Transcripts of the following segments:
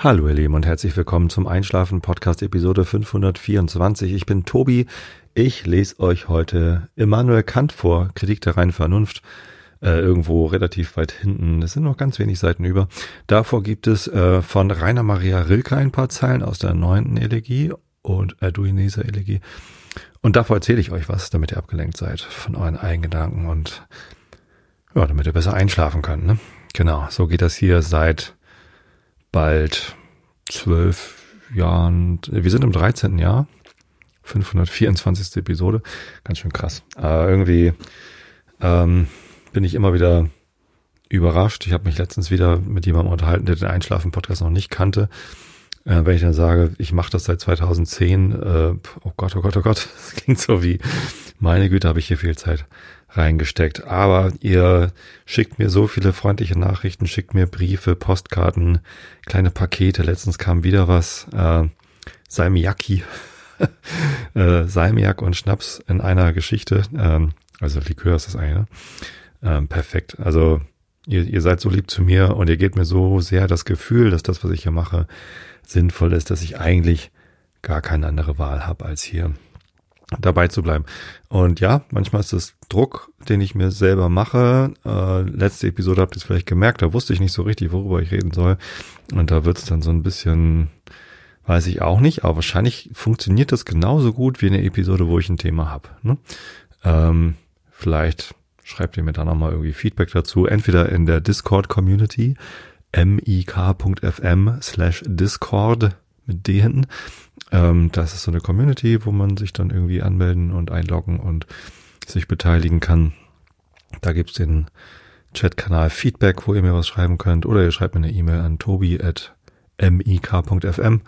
Hallo ihr Lieben und herzlich willkommen zum Einschlafen Podcast Episode 524. Ich bin Tobi. Ich lese euch heute Immanuel Kant vor, Kritik der reinen Vernunft. Äh, irgendwo relativ weit hinten. Es sind noch ganz wenig Seiten über. Davor gibt es äh, von Rainer Maria Rilke ein paar Zeilen aus der neunten Elegie und äh, Duineser Elegie. Und davor erzähle ich euch was, damit ihr abgelenkt seid von euren eigenen Gedanken und ja, damit ihr besser einschlafen könnt. Ne? Genau, so geht das hier seit bald zwölf Jahren, wir sind im 13. Jahr, 524. Episode, ganz schön krass. Aber irgendwie ähm, bin ich immer wieder überrascht. Ich habe mich letztens wieder mit jemandem unterhalten, der den Einschlafen-Podcast noch nicht kannte. Äh, wenn ich dann sage, ich mache das seit 2010, äh, oh Gott, oh Gott, oh Gott, das klingt so wie, meine Güte, habe ich hier viel Zeit reingesteckt. Aber ihr schickt mir so viele freundliche Nachrichten, schickt mir Briefe, Postkarten, kleine Pakete. Letztens kam wieder was, äh, Salmiakki, äh, Salmiak und Schnaps in einer Geschichte. Ähm, also Likör ist das eine. Ähm, perfekt. Also ihr, ihr seid so lieb zu mir und ihr gebt mir so sehr das Gefühl, dass das, was ich hier mache, sinnvoll ist, dass ich eigentlich gar keine andere Wahl habe, als hier dabei zu bleiben. Und ja, manchmal ist es Druck, den ich mir selber mache. Äh, letzte Episode habt ihr es vielleicht gemerkt, da wusste ich nicht so richtig, worüber ich reden soll. Und da wird es dann so ein bisschen, weiß ich auch nicht, aber wahrscheinlich funktioniert das genauso gut wie eine Episode, wo ich ein Thema habe. Ne? Ähm, vielleicht schreibt ihr mir da nochmal irgendwie Feedback dazu, entweder in der Discord-Community, mik.fm slash Discord mit D hinten ähm, das ist so eine Community, wo man sich dann irgendwie anmelden und einloggen und sich beteiligen kann. Da gibt's den Chatkanal Feedback, wo ihr mir was schreiben könnt. Oder ihr schreibt mir eine E-Mail an tobi.mik.fm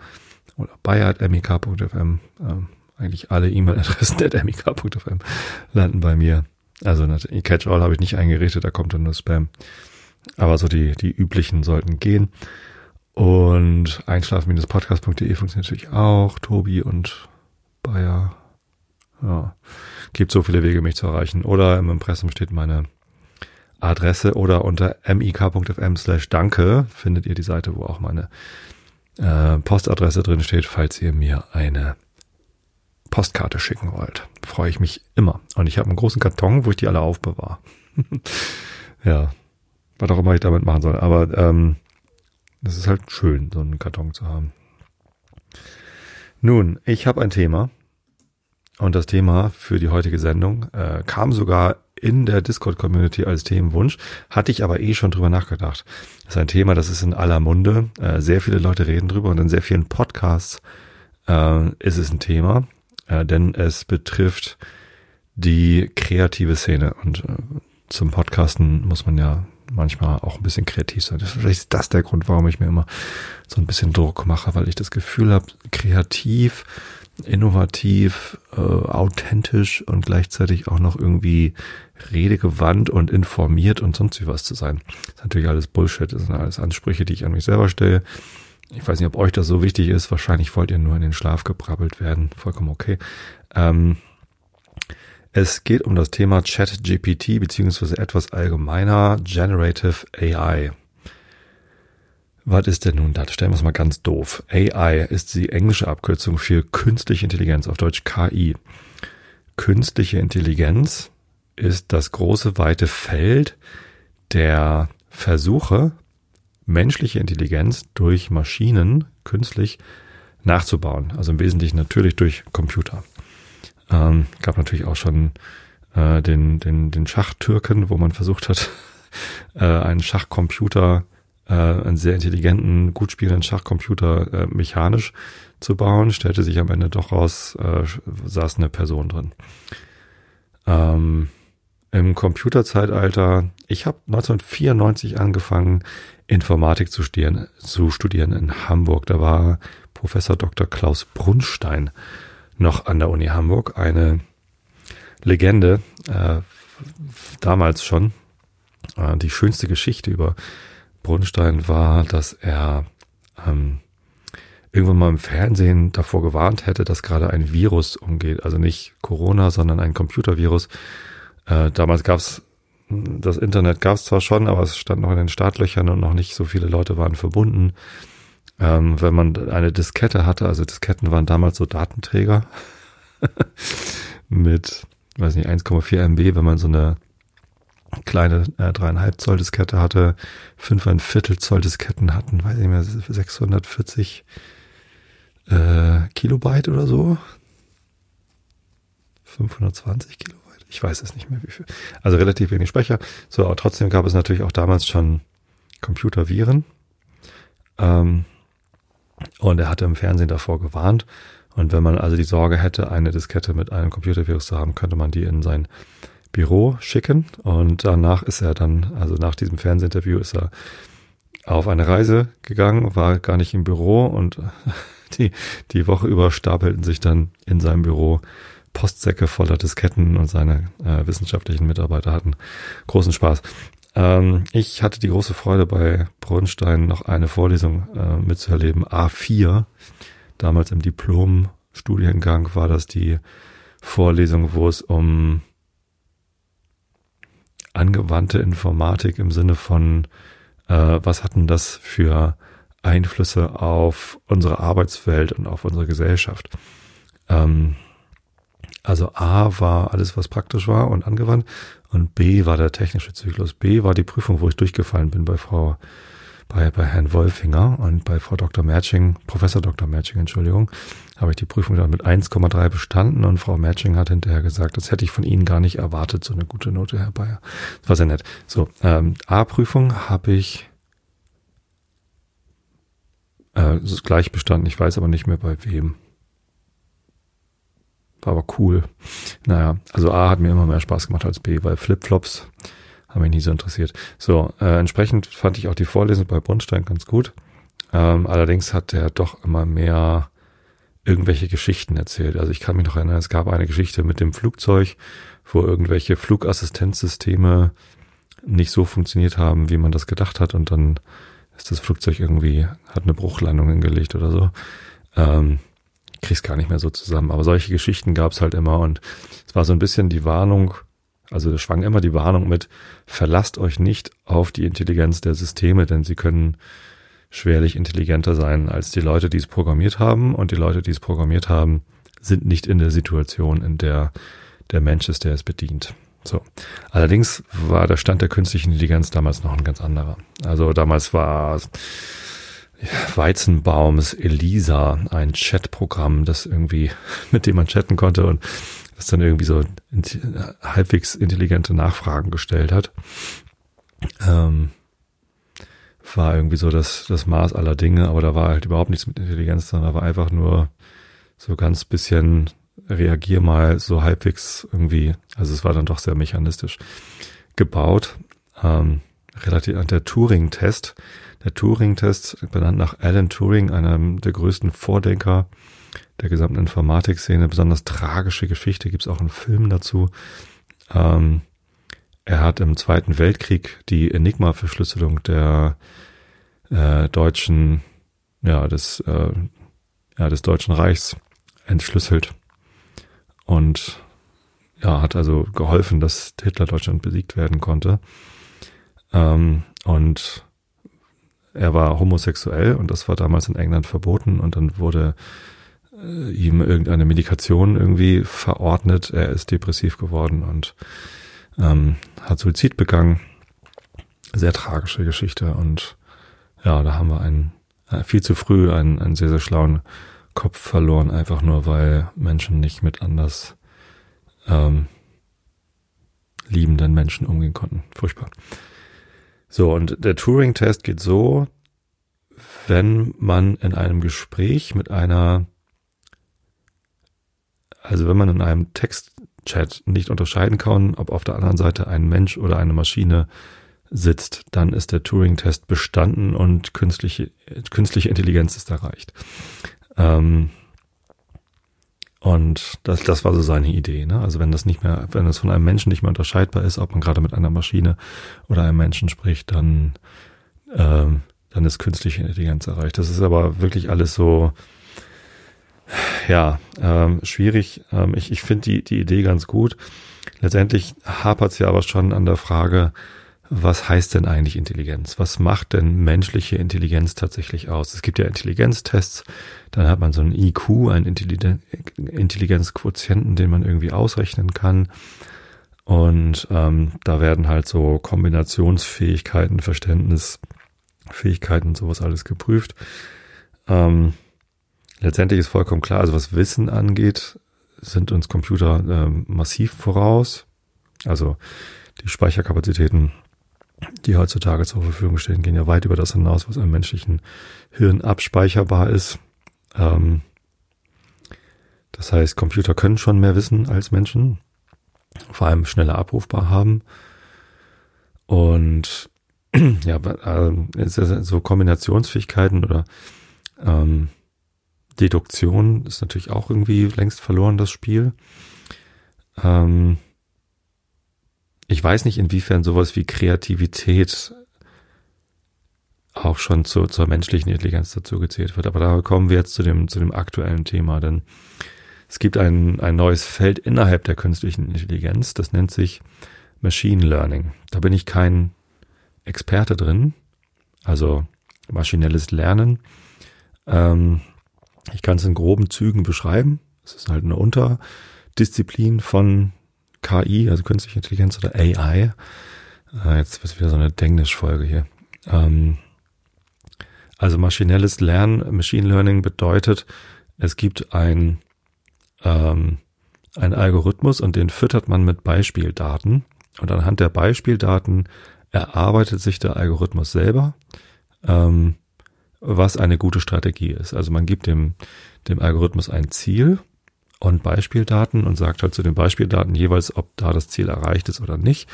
oder bei.mik.fm. Ähm, eigentlich alle E-Mail-Adressen at mik.fm landen bei mir. Also Catch-all habe ich nicht eingerichtet, da kommt dann nur Spam. Aber so die, die üblichen sollten gehen. Und einschlafen-podcast.de funktioniert natürlich auch. Tobi und Bayer. Ja, gibt so viele Wege, mich zu erreichen. Oder im Impressum steht meine Adresse oder unter mik.fm slash danke findet ihr die Seite, wo auch meine äh, Postadresse drin steht, falls ihr mir eine Postkarte schicken wollt. Freue ich mich immer. Und ich habe einen großen Karton, wo ich die alle aufbewahre. ja, was auch immer ich damit machen soll. Aber ähm, das ist halt schön, so einen Karton zu haben. Nun, ich habe ein Thema. Und das Thema für die heutige Sendung äh, kam sogar in der Discord-Community als Themenwunsch, hatte ich aber eh schon drüber nachgedacht. Das ist ein Thema, das ist in aller Munde. Äh, sehr viele Leute reden drüber und in sehr vielen Podcasts äh, ist es ein Thema, äh, denn es betrifft die kreative Szene. Und äh, zum Podcasten muss man ja manchmal auch ein bisschen kreativ sein. Vielleicht ist das der Grund, warum ich mir immer so ein bisschen Druck mache, weil ich das Gefühl habe, kreativ, innovativ, äh, authentisch und gleichzeitig auch noch irgendwie redegewandt und informiert und sonst wie was zu sein. Das ist natürlich alles Bullshit, das sind alles Ansprüche, die ich an mich selber stelle. Ich weiß nicht, ob euch das so wichtig ist. Wahrscheinlich wollt ihr nur in den Schlaf gebrabbelt werden. Vollkommen okay. Ähm, es geht um das Thema ChatGPT beziehungsweise etwas allgemeiner Generative AI. Was ist denn nun das? Stellen wir es mal ganz doof. AI ist die englische Abkürzung für künstliche Intelligenz, auf Deutsch KI. Künstliche Intelligenz ist das große weite Feld der Versuche, menschliche Intelligenz durch Maschinen künstlich nachzubauen. Also im Wesentlichen natürlich durch Computer. Ähm, gab natürlich auch schon äh, den, den, den Schachtürken, wo man versucht hat, äh, einen Schachcomputer, äh, einen sehr intelligenten, gut spielenden Schachcomputer äh, mechanisch zu bauen. Stellte sich am Ende doch raus, äh, saß eine Person drin. Ähm, Im Computerzeitalter, ich habe 1994 angefangen, Informatik zu studieren, zu studieren in Hamburg. Da war Professor Dr. Klaus Brunstein noch an der Uni Hamburg. Eine Legende, äh, damals schon. Äh, die schönste Geschichte über Brunstein war, dass er ähm, irgendwann mal im Fernsehen davor gewarnt hätte, dass gerade ein Virus umgeht. Also nicht Corona, sondern ein Computervirus. Äh, damals gab's das Internet gab es zwar schon, aber es stand noch in den Startlöchern und noch nicht so viele Leute waren verbunden. Ähm, wenn man eine Diskette hatte, also Disketten waren damals so Datenträger mit, weiß nicht, 1,4 MB, wenn man so eine kleine äh, dreieinhalb Zoll Diskette hatte, fünf ein Viertel Zoll Disketten hatten, weiß ich nicht mehr, 640 äh, Kilobyte oder so. 520 Kilobyte. Ich weiß es nicht mehr, wie viel. Also relativ wenig Speicher. So, aber trotzdem gab es natürlich auch damals schon Computerviren. Ähm, und er hatte im Fernsehen davor gewarnt. Und wenn man also die Sorge hätte, eine Diskette mit einem Computervirus zu haben, könnte man die in sein Büro schicken. Und danach ist er dann, also nach diesem Fernsehinterview ist er auf eine Reise gegangen, war gar nicht im Büro und die, die Woche über stapelten sich dann in seinem Büro Postsäcke voller Disketten und seine äh, wissenschaftlichen Mitarbeiter hatten großen Spaß. Ähm, ich hatte die große Freude bei Bronstein noch eine Vorlesung äh, mitzuerleben. A4, damals im Diplom-Studiengang war das die Vorlesung, wo es um angewandte Informatik im Sinne von, äh, was hatten das für Einflüsse auf unsere Arbeitswelt und auf unsere Gesellschaft. Ähm, also A war alles, was praktisch war und angewandt und B war der technische Zyklus. B war die Prüfung, wo ich durchgefallen bin bei Frau, bei, bei Herrn Wolfinger und bei Frau Dr. Matching, Professor Dr. Matching, Entschuldigung, habe ich die Prüfung dann mit 1,3 bestanden und Frau Matching hat hinterher gesagt, das hätte ich von Ihnen gar nicht erwartet, so eine gute Note, Herr Bayer. Das war sehr nett. So, ähm, A-Prüfung habe ich äh, gleich bestanden, ich weiß aber nicht mehr bei wem. War aber cool. Naja, also A hat mir immer mehr Spaß gemacht als B, weil Flipflops haben mich nie so interessiert. So, äh, entsprechend fand ich auch die Vorlesung bei Brunstein ganz gut. Ähm, allerdings hat er doch immer mehr irgendwelche Geschichten erzählt. Also ich kann mich noch erinnern, es gab eine Geschichte mit dem Flugzeug, wo irgendwelche Flugassistenzsysteme nicht so funktioniert haben, wie man das gedacht hat und dann ist das Flugzeug irgendwie, hat eine Bruchlandung hingelegt oder so. Ähm, krieg's gar nicht mehr so zusammen. Aber solche Geschichten gab's halt immer und es war so ein bisschen die Warnung, also schwang immer die Warnung mit, verlasst euch nicht auf die Intelligenz der Systeme, denn sie können schwerlich intelligenter sein als die Leute, die es programmiert haben und die Leute, die es programmiert haben, sind nicht in der Situation, in der der Mensch ist, der es bedient. So. Allerdings war der Stand der künstlichen Intelligenz damals noch ein ganz anderer. Also damals war Weizenbaums Elisa, ein Chatprogramm, das irgendwie, mit dem man chatten konnte und das dann irgendwie so halbwegs intelligente Nachfragen gestellt hat. Ähm, war irgendwie so das, das Maß aller Dinge, aber da war halt überhaupt nichts mit Intelligenz, sondern da war einfach nur so ganz bisschen reagier mal so halbwegs irgendwie, also es war dann doch sehr mechanistisch gebaut. Ähm, relativ an der Turing-Test, der Turing-Test, benannt nach Alan Turing, einem der größten Vordenker der gesamten Informatik-Szene, besonders tragische Geschichte, gibt es auch einen Film dazu. Ähm, er hat im Zweiten Weltkrieg die Enigma-Verschlüsselung der äh, deutschen, ja, des, äh, ja, des Deutschen Reichs entschlüsselt und ja, hat also geholfen, dass Hitler Deutschland besiegt werden konnte. Ähm, und er war homosexuell und das war damals in England verboten und dann wurde äh, ihm irgendeine Medikation irgendwie verordnet. Er ist depressiv geworden und ähm, hat Suizid begangen. Sehr tragische Geschichte und ja, da haben wir einen äh, viel zu früh einen, einen sehr, sehr schlauen Kopf verloren, einfach nur weil Menschen nicht mit anders ähm, liebenden Menschen umgehen konnten. Furchtbar. So, und der Turing-Test geht so, wenn man in einem Gespräch mit einer, also wenn man in einem Textchat nicht unterscheiden kann, ob auf der anderen Seite ein Mensch oder eine Maschine sitzt, dann ist der Turing-Test bestanden und künstliche, künstliche Intelligenz ist erreicht. Ähm, und das, das war so seine Idee. Ne? Also wenn das nicht mehr, wenn es von einem Menschen nicht mehr unterscheidbar ist, ob man gerade mit einer Maschine oder einem Menschen spricht, dann, ähm, dann ist künstliche Intelligenz erreicht. Das ist aber wirklich alles so, ja, ähm, schwierig. Ähm, ich ich finde die, die Idee ganz gut. Letztendlich hapert es ja aber schon an der Frage, was heißt denn eigentlich Intelligenz? Was macht denn menschliche Intelligenz tatsächlich aus? Es gibt ja Intelligenztests, dann hat man so einen IQ, einen Intelligenzquotienten, den man irgendwie ausrechnen kann. Und ähm, da werden halt so Kombinationsfähigkeiten, Verständnisfähigkeiten und sowas alles geprüft. Ähm, letztendlich ist vollkommen klar, also was Wissen angeht, sind uns Computer ähm, massiv voraus. Also die Speicherkapazitäten die heutzutage zur Verfügung stehen, gehen ja weit über das hinaus, was im menschlichen Hirn abspeicherbar ist. Ähm, das heißt, Computer können schon mehr wissen als Menschen, vor allem schneller abrufbar haben. Und ja, äh, so Kombinationsfähigkeiten oder ähm, Deduktion ist natürlich auch irgendwie längst verloren, das Spiel. Ähm, ich weiß nicht, inwiefern sowas wie Kreativität auch schon zu, zur menschlichen Intelligenz dazu gezählt wird. Aber da kommen wir jetzt zu dem, zu dem aktuellen Thema, denn es gibt ein, ein neues Feld innerhalb der künstlichen Intelligenz, das nennt sich Machine Learning. Da bin ich kein Experte drin, also maschinelles Lernen. Ähm, ich kann es in groben Zügen beschreiben. Es ist halt eine Unterdisziplin von KI, also künstliche Intelligenz oder AI. Äh, jetzt wird wieder so eine Denglisch-Folge hier. Ähm, also maschinelles Lernen, Machine Learning bedeutet, es gibt ein, ähm, ein Algorithmus und den füttert man mit Beispieldaten. Und anhand der Beispieldaten erarbeitet sich der Algorithmus selber, ähm, was eine gute Strategie ist. Also man gibt dem, dem Algorithmus ein Ziel und Beispieldaten und sagt halt zu den Beispieldaten jeweils, ob da das Ziel erreicht ist oder nicht.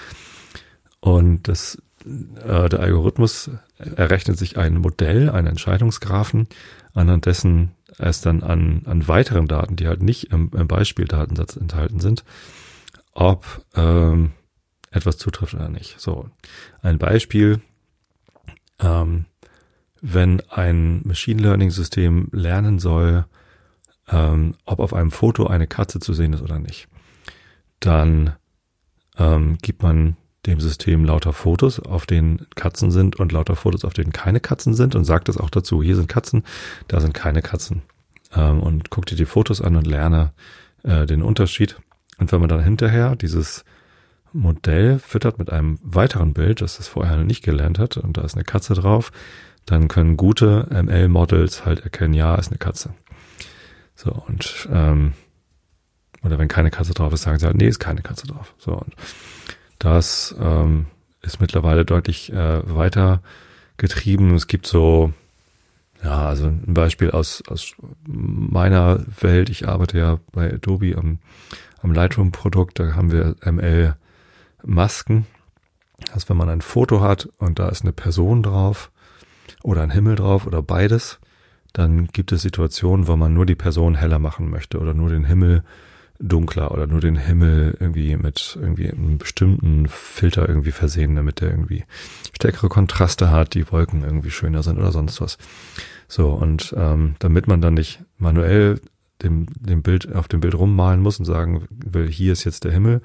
Und das, äh, der Algorithmus errechnet sich ein Modell, einen Entscheidungsgraphen, anhand dessen es dann an, an weiteren Daten, die halt nicht im, im Beispieldatensatz enthalten sind, ob ähm, etwas zutrifft oder nicht. So, ein Beispiel, ähm, wenn ein Machine Learning System lernen soll, ähm, ob auf einem Foto eine Katze zu sehen ist oder nicht. Dann ähm, gibt man dem System lauter Fotos, auf denen Katzen sind und lauter Fotos, auf denen keine Katzen sind und sagt es auch dazu, hier sind Katzen, da sind keine Katzen. Ähm, und guck dir die Fotos an und lerne äh, den Unterschied. Und wenn man dann hinterher dieses Modell füttert mit einem weiteren Bild, das es vorher nicht gelernt hat, und da ist eine Katze drauf, dann können gute ML-Models halt erkennen, ja, ist eine Katze. So, und ähm, oder wenn keine Katze drauf ist, sagen sie halt, nee, ist keine Katze drauf. So, und das ähm, ist mittlerweile deutlich äh, weiter getrieben. Es gibt so, ja, also ein Beispiel aus, aus meiner Welt. Ich arbeite ja bei Adobe am, am Lightroom-Produkt. Da haben wir ML-Masken. Also wenn man ein Foto hat und da ist eine Person drauf oder ein Himmel drauf oder beides, dann gibt es Situationen, wo man nur die Person heller machen möchte oder nur den Himmel dunkler oder nur den Himmel irgendwie mit irgendwie einem bestimmten Filter irgendwie versehen, damit der irgendwie stärkere Kontraste hat, die Wolken irgendwie schöner sind oder sonst was. So, und ähm, damit man dann nicht manuell dem, dem Bild auf dem Bild rummalen muss und sagen will, hier ist jetzt der Himmel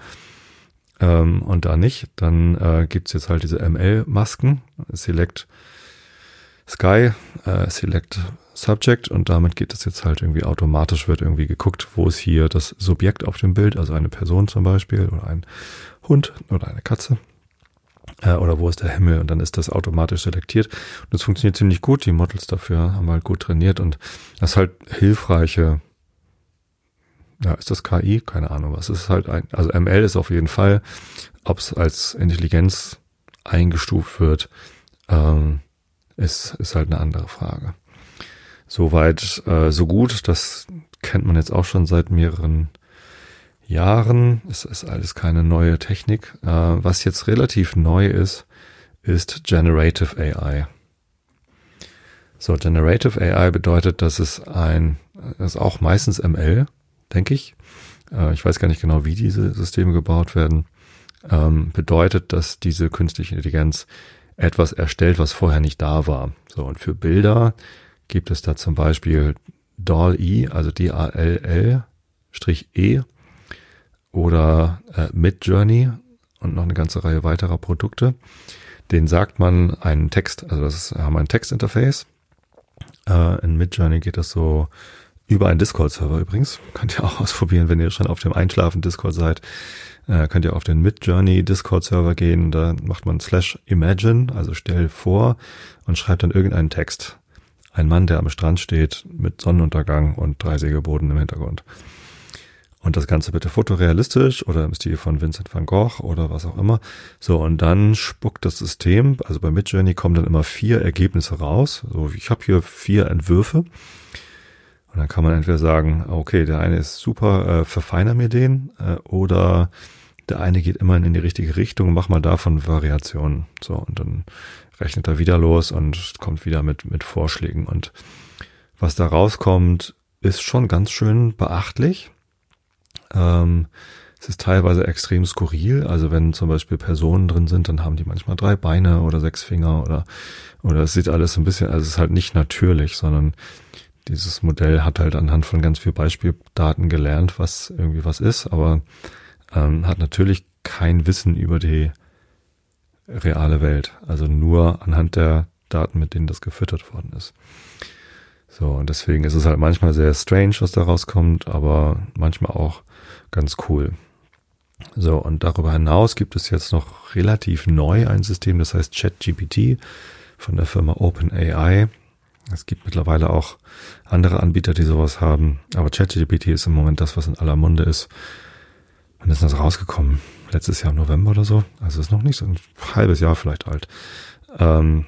ähm, und da nicht, dann äh, gibt's jetzt halt diese ML-Masken, Select Sky, äh, Select Subject und damit geht es jetzt halt irgendwie automatisch, wird irgendwie geguckt, wo ist hier das Subjekt auf dem Bild, also eine Person zum Beispiel oder ein Hund oder eine Katze äh, oder wo ist der Himmel und dann ist das automatisch selektiert und das funktioniert ziemlich gut, die Models dafür haben halt gut trainiert und das ist halt hilfreiche ja, ist das KI? Keine Ahnung was. Ist halt ein, also ML ist auf jeden Fall, ob es als Intelligenz eingestuft wird, ähm, ist, ist halt eine andere Frage. Soweit, äh, so gut. Das kennt man jetzt auch schon seit mehreren Jahren. Es ist alles keine neue Technik. Äh, was jetzt relativ neu ist, ist Generative AI. So, Generative AI bedeutet, dass es ein, das ist auch meistens ML, denke ich. Äh, ich weiß gar nicht genau, wie diese Systeme gebaut werden. Ähm, bedeutet, dass diese künstliche Intelligenz etwas erstellt, was vorher nicht da war. So, und für Bilder gibt es da zum Beispiel DALL-E, also D-A-L-L-E oder äh, Midjourney und noch eine ganze Reihe weiterer Produkte. Den sagt man einen Text, also das ist, haben ein Textinterface. Äh, in Midjourney geht das so über einen Discord-Server übrigens. Könnt ihr auch ausprobieren, wenn ihr schon auf dem Einschlafen-Discord seid. Äh, könnt ihr auf den Midjourney Discord-Server gehen. Da macht man slash imagine, also stell vor und schreibt dann irgendeinen Text. Ein Mann, der am Strand steht mit Sonnenuntergang und drei Segelboden im Hintergrund. Und das Ganze bitte fotorealistisch oder im Stil von Vincent van Gogh oder was auch immer. So, und dann spuckt das System, also bei Midjourney kommen dann immer vier Ergebnisse raus. So, ich habe hier vier Entwürfe. Und dann kann man entweder sagen, okay, der eine ist super, äh, verfeiner mir den, äh, oder der eine geht immerhin in die richtige Richtung, mach mal davon Variationen. So, und dann rechnet er wieder los und kommt wieder mit, mit Vorschlägen. Und was da rauskommt, ist schon ganz schön beachtlich. Ähm, es ist teilweise extrem skurril. Also wenn zum Beispiel Personen drin sind, dann haben die manchmal drei Beine oder sechs Finger oder, oder es sieht alles ein bisschen, also es ist halt nicht natürlich, sondern dieses Modell hat halt anhand von ganz viel Beispieldaten gelernt, was irgendwie was ist, aber ähm, hat natürlich kein Wissen über die reale Welt. Also nur anhand der Daten, mit denen das gefüttert worden ist. So, und deswegen ist es halt manchmal sehr strange, was da rauskommt, aber manchmal auch ganz cool. So, und darüber hinaus gibt es jetzt noch relativ neu ein System, das heißt ChatGPT von der Firma OpenAI. Es gibt mittlerweile auch andere Anbieter, die sowas haben, aber ChatGPT ist im Moment das, was in aller Munde ist. Wann ist das rausgekommen? Letztes Jahr im November oder so. Also ist noch nicht so ein halbes Jahr vielleicht alt. Ähm,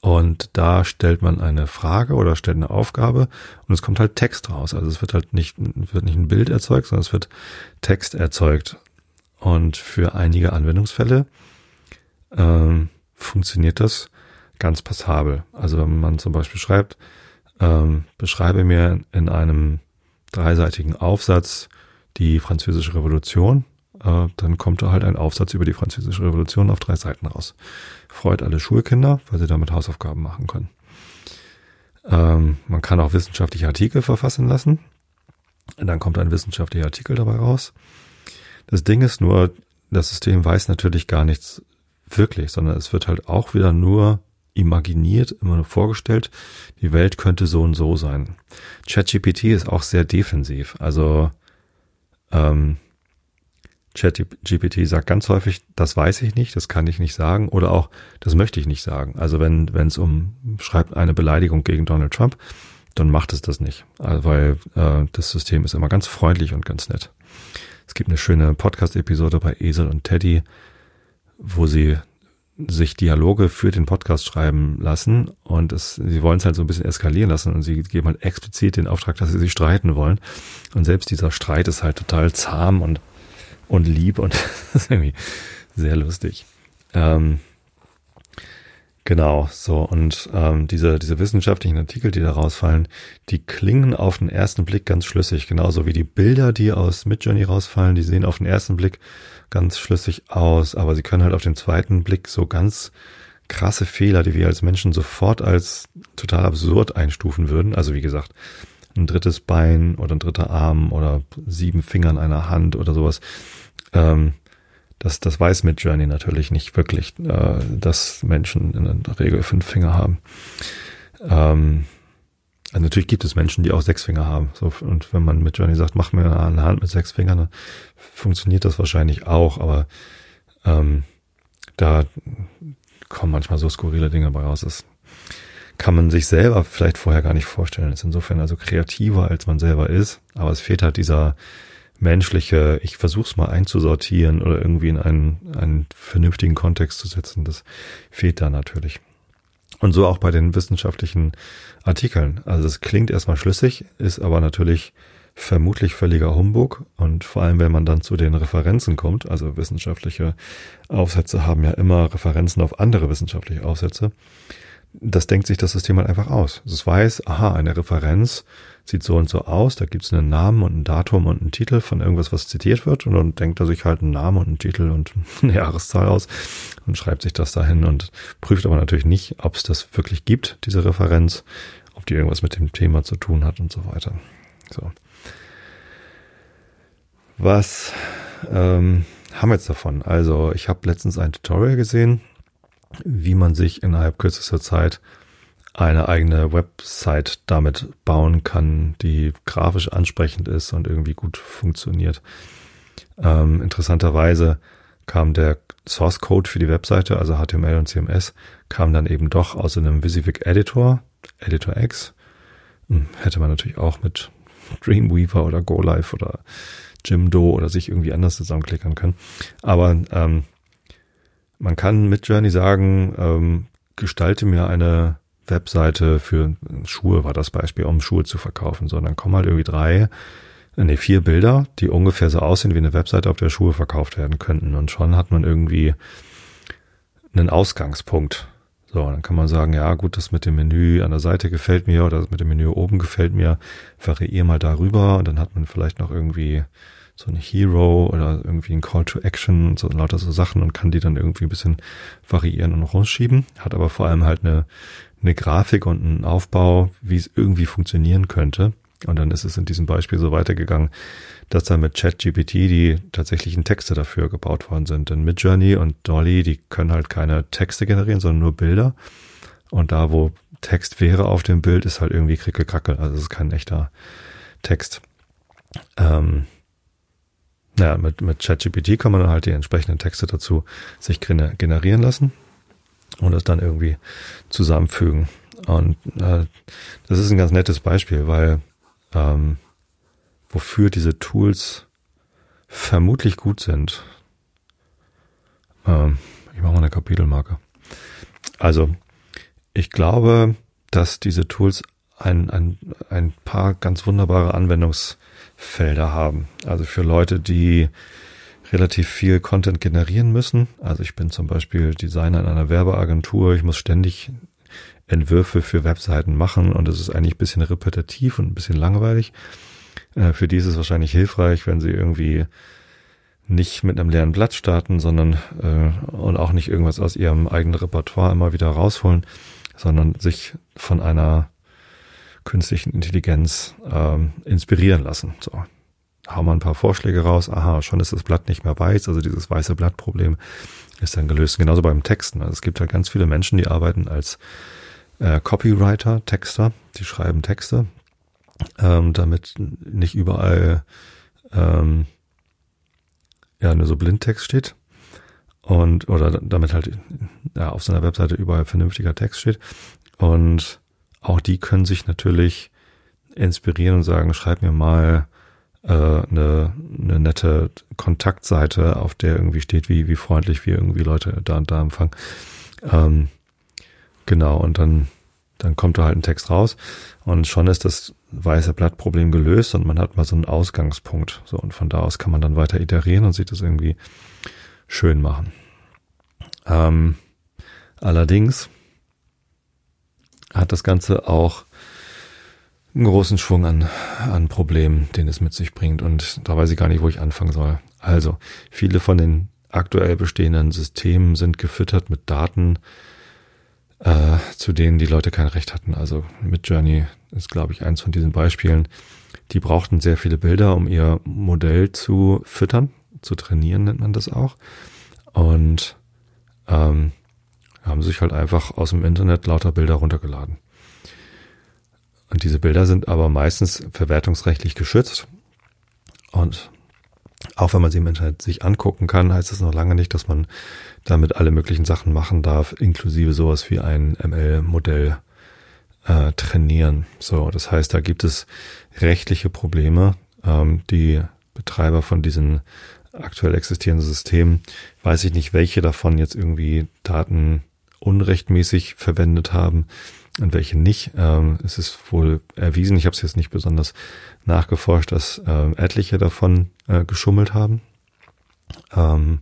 und da stellt man eine Frage oder stellt eine Aufgabe und es kommt halt Text raus. Also es wird halt nicht, wird nicht ein Bild erzeugt, sondern es wird Text erzeugt. Und für einige Anwendungsfälle ähm, funktioniert das ganz passabel. Also wenn man zum Beispiel schreibt, ähm, beschreibe mir in einem dreiseitigen Aufsatz die französische Revolution, äh, dann kommt da halt ein Aufsatz über die französische Revolution auf drei Seiten raus freut alle Schulkinder, weil sie damit Hausaufgaben machen können. Ähm, man kann auch wissenschaftliche Artikel verfassen lassen. Und dann kommt ein wissenschaftlicher Artikel dabei raus. Das Ding ist nur, das System weiß natürlich gar nichts wirklich, sondern es wird halt auch wieder nur imaginiert, immer nur vorgestellt, die Welt könnte so und so sein. ChatGPT ist auch sehr defensiv. Also ähm, ChatGPT sagt ganz häufig, das weiß ich nicht, das kann ich nicht sagen oder auch, das möchte ich nicht sagen. Also wenn wenn es um schreibt eine Beleidigung gegen Donald Trump, dann macht es das nicht, also weil äh, das System ist immer ganz freundlich und ganz nett. Es gibt eine schöne Podcast-Episode bei Esel und Teddy, wo sie sich Dialoge für den Podcast schreiben lassen und es, sie wollen es halt so ein bisschen eskalieren lassen und sie geben halt explizit den Auftrag, dass sie sich streiten wollen. Und selbst dieser Streit ist halt total zahm und und lieb und das ist irgendwie sehr lustig. Ähm, genau, so und ähm, diese, diese wissenschaftlichen Artikel, die da rausfallen, die klingen auf den ersten Blick ganz schlüssig, genauso wie die Bilder, die aus Midjourney rausfallen, die sehen auf den ersten Blick ganz schlüssig aus, aber sie können halt auf den zweiten Blick so ganz krasse Fehler, die wir als Menschen sofort als total absurd einstufen würden. Also wie gesagt, ein drittes Bein oder ein dritter Arm oder sieben Finger in einer Hand oder sowas. Ähm, das, das weiß mit Journey natürlich nicht wirklich, äh, dass Menschen in der Regel fünf Finger haben. Ähm, also natürlich gibt es Menschen, die auch sechs Finger haben. So, und wenn man mit Journey sagt, mach mir eine Hand mit sechs Fingern, dann funktioniert das wahrscheinlich auch, aber ähm, da kommen manchmal so skurrile Dinge bei raus. Das kann man sich selber vielleicht vorher gar nicht vorstellen. Ist insofern also kreativer, als man selber ist. Aber es fehlt halt dieser menschliche, ich versuch's mal einzusortieren oder irgendwie in einen, einen vernünftigen Kontext zu setzen. Das fehlt da natürlich. Und so auch bei den wissenschaftlichen Artikeln. Also es klingt erstmal schlüssig, ist aber natürlich vermutlich völliger Humbug. Und vor allem, wenn man dann zu den Referenzen kommt, also wissenschaftliche Aufsätze haben ja immer Referenzen auf andere wissenschaftliche Aufsätze, das denkt sich das System halt einfach aus. Es weiß, aha, eine Referenz sieht so und so aus, da gibt es einen Namen und ein Datum und einen Titel von irgendwas, was zitiert wird und dann denkt er sich halt einen Namen und einen Titel und eine Jahreszahl aus und schreibt sich das dahin und prüft aber natürlich nicht, ob es das wirklich gibt, diese Referenz, ob die irgendwas mit dem Thema zu tun hat und so weiter. So. Was ähm, haben wir jetzt davon? Also ich habe letztens ein Tutorial gesehen, wie man sich innerhalb kürzester Zeit eine eigene Website damit bauen kann, die grafisch ansprechend ist und irgendwie gut funktioniert. Ähm, interessanterweise kam der Source Code für die Webseite, also HTML und CMS, kam dann eben doch aus einem Visivic Editor, Editor X. Hm, hätte man natürlich auch mit Dreamweaver oder GoLive oder Jimdo oder sich irgendwie anders zusammenklickern können. Aber ähm, man kann mit Journey sagen, ähm, gestalte mir eine Webseite für Schuhe war das Beispiel, um Schuhe zu verkaufen. So, dann kommen halt irgendwie drei, nee, vier Bilder, die ungefähr so aussehen wie eine Webseite, auf der Schuhe verkauft werden könnten. Und schon hat man irgendwie einen Ausgangspunkt. So, dann kann man sagen, ja gut, das mit dem Menü an der Seite gefällt mir oder das mit dem Menü oben gefällt mir, variiere mal darüber und dann hat man vielleicht noch irgendwie so ein Hero oder irgendwie ein Call to Action und so lauter so Sachen und kann die dann irgendwie ein bisschen variieren und rausschieben. Hat aber vor allem halt eine, eine Grafik und einen Aufbau, wie es irgendwie funktionieren könnte. Und dann ist es in diesem Beispiel so weitergegangen, dass da mit ChatGPT die tatsächlichen Texte dafür gebaut worden sind. Denn Midjourney und Dolly, die können halt keine Texte generieren, sondern nur Bilder. Und da, wo Text wäre auf dem Bild, ist halt irgendwie krickelkrackel. Also es ist kein echter Text. Ähm, naja, mit, mit ChatGPT kann man dann halt die entsprechenden Texte dazu sich generieren lassen und das dann irgendwie zusammenfügen. Und äh, das ist ein ganz nettes Beispiel, weil ähm, wofür diese Tools vermutlich gut sind. Ähm, ich mache mal eine Kapitelmarke. Also, ich glaube, dass diese Tools ein, ein, ein paar ganz wunderbare Anwendungsfelder haben. Also für Leute, die relativ viel Content generieren müssen. Also ich bin zum Beispiel Designer in einer Werbeagentur. Ich muss ständig Entwürfe für Webseiten machen und es ist eigentlich ein bisschen repetitiv und ein bisschen langweilig. Äh, für die ist es wahrscheinlich hilfreich, wenn sie irgendwie nicht mit einem leeren Blatt starten, sondern äh, und auch nicht irgendwas aus ihrem eigenen Repertoire immer wieder rausholen, sondern sich von einer künstlichen Intelligenz ähm, inspirieren lassen. So, hau mal ein paar Vorschläge raus. Aha, schon ist das Blatt nicht mehr weiß, also dieses weiße Blattproblem ist dann gelöst. Genauso beim Texten. Also es gibt halt ganz viele Menschen, die arbeiten als äh, Copywriter, Texter, die schreiben Texte, ähm, damit nicht überall ähm, ja nur so Blindtext steht und oder damit halt ja, auf seiner Webseite überall vernünftiger Text steht und auch die können sich natürlich inspirieren und sagen, schreib mir mal äh, eine, eine nette Kontaktseite, auf der irgendwie steht, wie, wie freundlich wir irgendwie Leute da und da empfangen. Ähm, Genau, und dann, dann kommt da halt ein Text raus und schon ist das weiße Blattproblem gelöst und man hat mal so einen Ausgangspunkt. So, und von da aus kann man dann weiter iterieren und sich das irgendwie schön machen. Ähm, allerdings hat das Ganze auch einen großen Schwung an, an Problemen, den es mit sich bringt. Und da weiß ich gar nicht, wo ich anfangen soll. Also, viele von den aktuell bestehenden Systemen sind gefüttert mit Daten, äh, zu denen die Leute kein Recht hatten. Also mit Journey ist, glaube ich, eins von diesen Beispielen. Die brauchten sehr viele Bilder, um ihr Modell zu füttern, zu trainieren nennt man das auch. Und ähm, haben sich halt einfach aus dem Internet lauter Bilder runtergeladen. Und diese Bilder sind aber meistens verwertungsrechtlich geschützt. Und auch wenn man sie im Internet sich angucken kann, heißt das noch lange nicht, dass man damit alle möglichen Sachen machen darf, inklusive sowas wie ein ML-Modell äh, trainieren. So, das heißt, da gibt es rechtliche Probleme. Ähm, die Betreiber von diesen aktuell existierenden Systemen, weiß ich nicht, welche davon jetzt irgendwie Daten unrechtmäßig verwendet haben und welche nicht. Ähm, es ist wohl erwiesen, ich habe es jetzt nicht besonders nachgeforscht, dass äh, etliche davon äh, geschummelt haben. Ähm,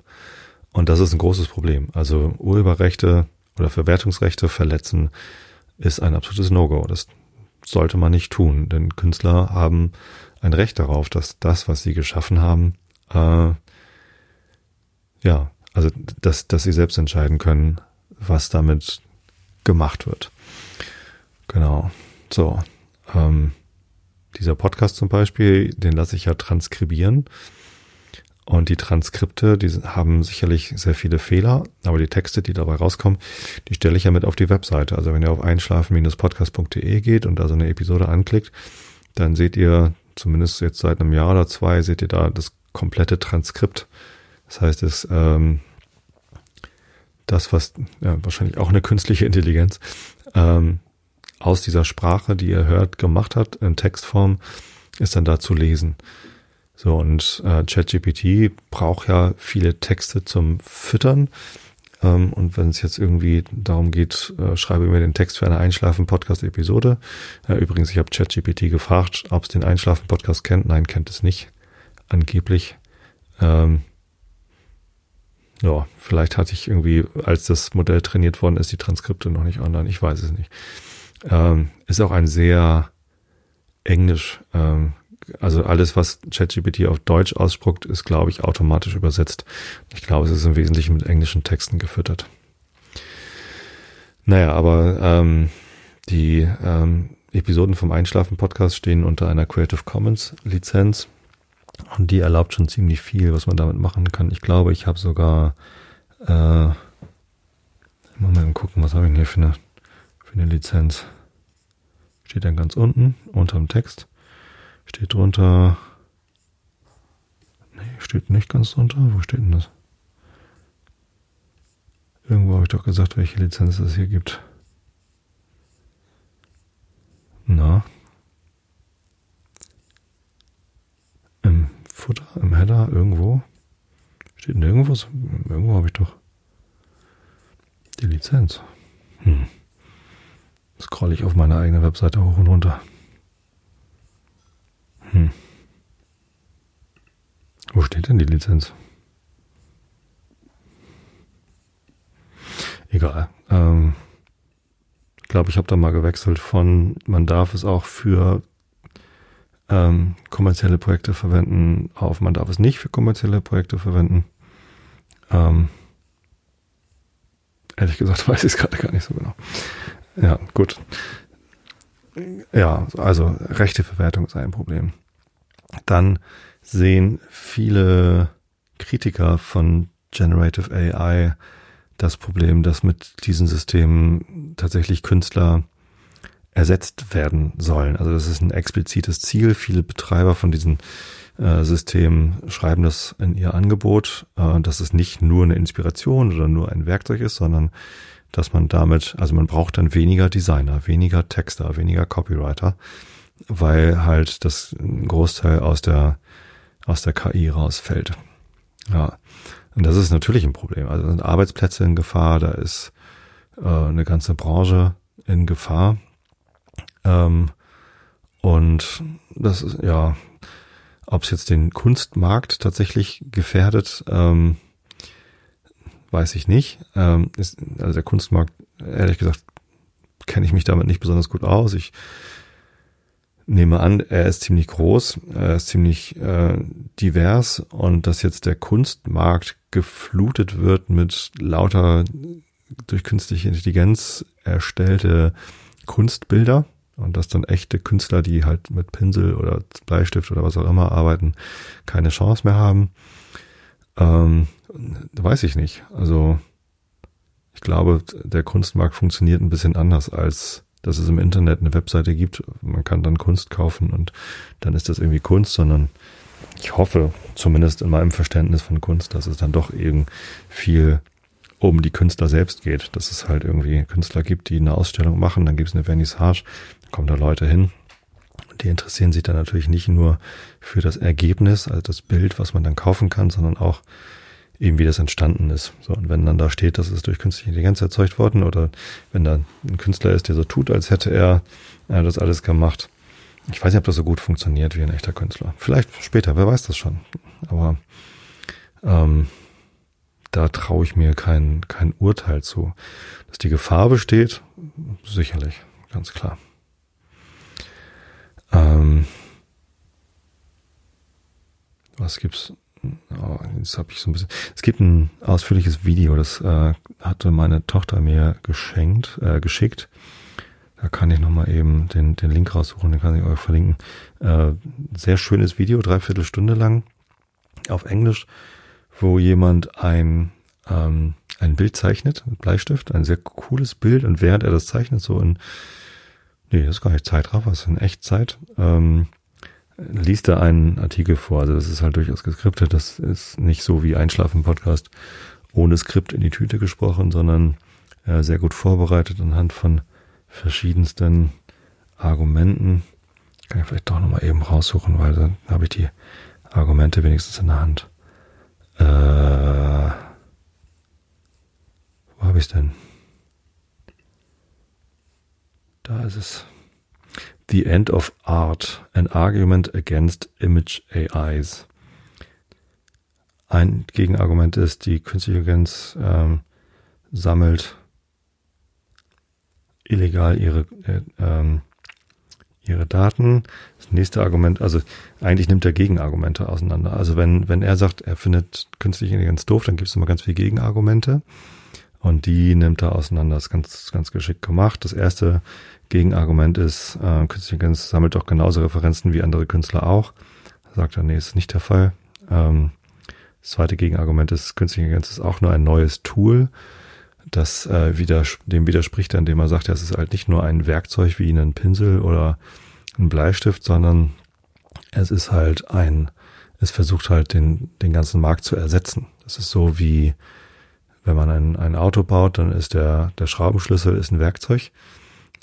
und das ist ein großes Problem. Also Urheberrechte oder Verwertungsrechte verletzen ist ein absolutes No-Go. Das sollte man nicht tun, denn Künstler haben ein Recht darauf, dass das, was sie geschaffen haben, äh, ja, also dass, dass sie selbst entscheiden können, was damit gemacht wird. Genau. So. Ähm, dieser Podcast zum Beispiel, den lasse ich ja transkribieren. Und die Transkripte, die haben sicherlich sehr viele Fehler, aber die Texte, die dabei rauskommen, die stelle ich ja mit auf die Webseite. Also wenn ihr auf einschlafen-podcast.de geht und da so eine Episode anklickt, dann seht ihr, zumindest jetzt seit einem Jahr oder zwei, seht ihr da das komplette Transkript. Das heißt, es ähm, das, was ja, wahrscheinlich auch eine künstliche Intelligenz ähm, aus dieser Sprache, die ihr hört, gemacht hat, in Textform, ist dann da zu lesen. So, und äh, ChatGPT braucht ja viele Texte zum Füttern. Ähm, und wenn es jetzt irgendwie darum geht, äh, schreibe mir den Text für eine Einschlafen-Podcast-Episode. Äh, übrigens, ich habe ChatGPT gefragt, ob es den Einschlafen-Podcast kennt. Nein, kennt es nicht. Angeblich. Ähm, ja, vielleicht hatte ich irgendwie, als das Modell trainiert worden ist, die Transkripte noch nicht online. Ich weiß es nicht. Ähm, ist auch ein sehr englisch ähm, also alles, was ChatGPT auf Deutsch ausspuckt, ist, glaube ich, automatisch übersetzt. Ich glaube, es ist im Wesentlichen mit englischen Texten gefüttert. Naja, aber ähm, die ähm, Episoden vom Einschlafen-Podcast stehen unter einer Creative Commons-Lizenz und die erlaubt schon ziemlich viel, was man damit machen kann. Ich glaube, ich habe sogar äh, mal gucken, was habe ich denn hier für eine, für eine Lizenz. Steht dann ganz unten unter dem Text. Steht drunter. Nee, steht nicht ganz drunter. Wo steht denn das? Irgendwo habe ich doch gesagt, welche Lizenz es hier gibt. Na. Im Futter, im Header, irgendwo. Steht nirgendwo. Irgendwo habe ich doch die Lizenz. Hm. Scroll ich auf meine eigene Webseite hoch und runter. Hm. Wo steht denn die Lizenz? Egal. Ähm, ich glaube, ich habe da mal gewechselt von, man darf es auch für ähm, kommerzielle Projekte verwenden, auf man darf es nicht für kommerzielle Projekte verwenden. Ähm, ehrlich gesagt weiß ich es gerade gar nicht so genau. Ja, gut. Ja, also rechte Verwertung ist ein Problem dann sehen viele Kritiker von Generative AI das Problem, dass mit diesen Systemen tatsächlich Künstler ersetzt werden sollen. Also das ist ein explizites Ziel. Viele Betreiber von diesen äh, Systemen schreiben das in ihr Angebot, äh, dass es nicht nur eine Inspiration oder nur ein Werkzeug ist, sondern dass man damit, also man braucht dann weniger Designer, weniger Texter, weniger Copywriter, weil halt das Großteil aus der, aus der KI rausfällt. Ja. Und das ist natürlich ein Problem. Also sind Arbeitsplätze in Gefahr, da ist äh, eine ganze Branche in Gefahr. Ähm, und das ist, ja, ob es jetzt den Kunstmarkt tatsächlich gefährdet, ähm, weiß ich nicht. Ähm, ist, also der Kunstmarkt, ehrlich gesagt, kenne ich mich damit nicht besonders gut aus. Ich nehme an, er ist ziemlich groß, er ist ziemlich äh, divers und dass jetzt der Kunstmarkt geflutet wird mit lauter durch künstliche Intelligenz erstellte Kunstbilder und dass dann echte Künstler, die halt mit Pinsel oder Bleistift oder was auch immer arbeiten, keine Chance mehr haben, ähm, weiß ich nicht. Also ich glaube, der Kunstmarkt funktioniert ein bisschen anders als dass es im Internet eine Webseite gibt. Man kann dann Kunst kaufen und dann ist das irgendwie Kunst, sondern ich hoffe, zumindest in meinem Verständnis von Kunst, dass es dann doch eben viel um die Künstler selbst geht. Dass es halt irgendwie Künstler gibt, die eine Ausstellung machen, dann gibt es eine Vernissage, kommen da Leute hin. Die interessieren sich dann natürlich nicht nur für das Ergebnis, also das Bild, was man dann kaufen kann, sondern auch eben wie das entstanden ist. So, und wenn dann da steht, das ist durch künstliche Intelligenz erzeugt worden oder wenn da ein Künstler ist, der so tut, als hätte er äh, das alles gemacht. Ich weiß nicht, ob das so gut funktioniert wie ein echter Künstler. Vielleicht später, wer weiß das schon. Aber ähm, da traue ich mir kein, kein Urteil zu. Dass die Gefahr besteht, sicherlich, ganz klar. Ähm, was gibt's Oh, jetzt habe ich so ein bisschen. Es gibt ein ausführliches Video, das äh, hatte meine Tochter mir geschenkt, äh, geschickt. Da kann ich nochmal eben den, den Link raussuchen, den kann ich euch verlinken. Äh, sehr schönes Video, dreiviertel Stunde lang. auf Englisch, wo jemand ein, ähm, ein Bild zeichnet mit Bleistift, ein sehr cooles Bild und während er das zeichnet, so in, nee, das ist gar nicht Zeitraffer, das ist in Echtzeit, ähm, liest er einen Artikel vor. Also das ist halt durchaus geskriptet, das ist nicht so wie Einschlafen-Podcast ohne Skript in die Tüte gesprochen, sondern äh, sehr gut vorbereitet anhand von verschiedensten Argumenten. Kann ich vielleicht doch nochmal eben raussuchen, weil dann habe ich die Argumente wenigstens in der Hand. Äh, wo habe ich es denn? Da ist es. The End of Art, an Argument Against Image AIs. Ein Gegenargument ist, die künstliche Intelligenz ähm, sammelt illegal ihre, äh, ähm, ihre Daten. Das nächste Argument, also eigentlich nimmt er Gegenargumente auseinander. Also wenn, wenn er sagt, er findet künstliche Intelligenz doof, dann gibt es immer ganz viele Gegenargumente. Und die nimmt er auseinander. Das ist ganz, ganz geschickt gemacht. Das erste Gegenargument ist, äh, künstliche Intelligenz sammelt doch genauso Referenzen wie andere Künstler auch. Sagt er, nee, ist nicht der Fall. Ähm, das zweite Gegenargument ist, künstliche Intelligenz ist auch nur ein neues Tool. Das äh, wieder, dem widerspricht er, indem er sagt, ja, es ist halt nicht nur ein Werkzeug wie ein Pinsel oder ein Bleistift, sondern es ist halt ein, es versucht halt den, den ganzen Markt zu ersetzen. Das ist so wie, wenn man ein, ein Auto baut, dann ist der, der Schraubenschlüssel ist ein Werkzeug.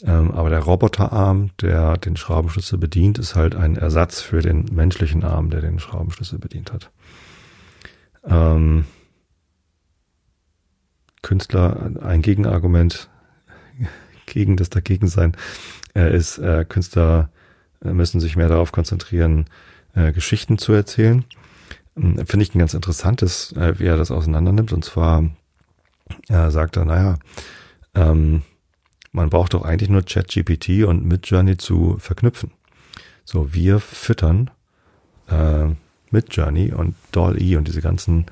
Ähm, aber der Roboterarm, der den Schraubenschlüssel bedient, ist halt ein Ersatz für den menschlichen Arm, der den Schraubenschlüssel bedient hat. Ähm, Künstler, ein Gegenargument gegen das Dagegensein äh, ist, äh, Künstler äh, müssen sich mehr darauf konzentrieren, äh, Geschichten zu erzählen. Ähm, Finde ich ein ganz interessantes, äh, wie er das auseinandernimmt. Und zwar äh, sagt er, naja, ähm, man braucht doch eigentlich nur ChatGPT und Midjourney zu verknüpfen. So, wir füttern äh, Midjourney und Doll-E und diese ganzen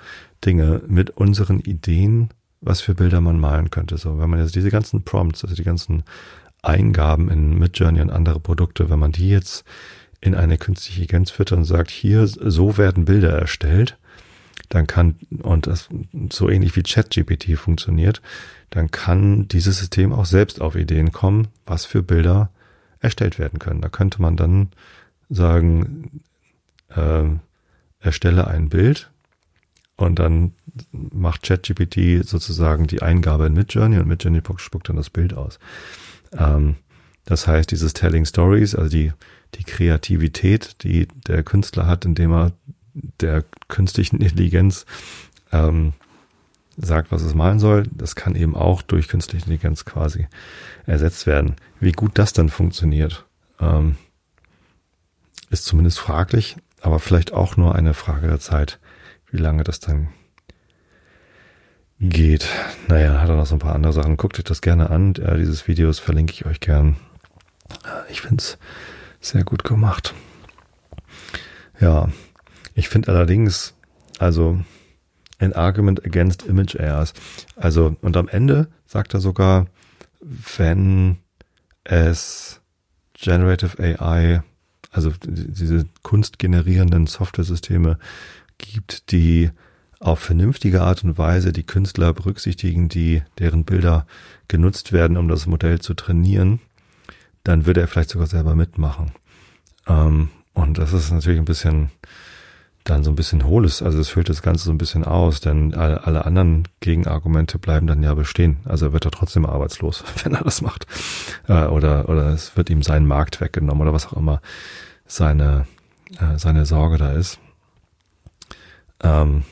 Dinge mit unseren Ideen was für Bilder man malen könnte. So, wenn man jetzt diese ganzen Prompts, also die ganzen Eingaben in Midjourney und andere Produkte, wenn man die jetzt in eine künstliche Intelligenz füttert und sagt, hier, so werden Bilder erstellt, dann kann, und das so ähnlich wie ChatGPT funktioniert, dann kann dieses System auch selbst auf Ideen kommen, was für Bilder erstellt werden können. Da könnte man dann sagen, äh, erstelle ein Bild, und dann macht ChatGPT sozusagen die Eingabe in Midjourney und Midjourney spuckt dann das Bild aus. Ähm, das heißt, dieses Telling Stories, also die, die Kreativität, die der Künstler hat, indem er der künstlichen Intelligenz ähm, sagt, was es malen soll, das kann eben auch durch künstliche Intelligenz quasi ersetzt werden. Wie gut das dann funktioniert, ähm, ist zumindest fraglich, aber vielleicht auch nur eine Frage der Zeit wie lange das dann geht. Naja, hat er noch so ein paar andere Sachen. Guckt euch das gerne an. Ja, dieses Videos verlinke ich euch gern. Ich finde es sehr gut gemacht. Ja, ich finde allerdings, also an argument against image errors. Also, und am Ende sagt er sogar, wenn es Generative AI, also diese kunstgenerierenden Software-Systeme gibt, die auf vernünftige Art und Weise die Künstler berücksichtigen, die deren Bilder genutzt werden, um das Modell zu trainieren, dann würde er vielleicht sogar selber mitmachen. Ähm, und das ist natürlich ein bisschen dann so ein bisschen hohles, also es füllt das Ganze so ein bisschen aus, denn alle, alle anderen Gegenargumente bleiben dann ja bestehen. Also er wird er trotzdem arbeitslos, wenn er das macht. Äh, oder, oder es wird ihm sein Markt weggenommen oder was auch immer seine, äh, seine Sorge da ist. Ähm,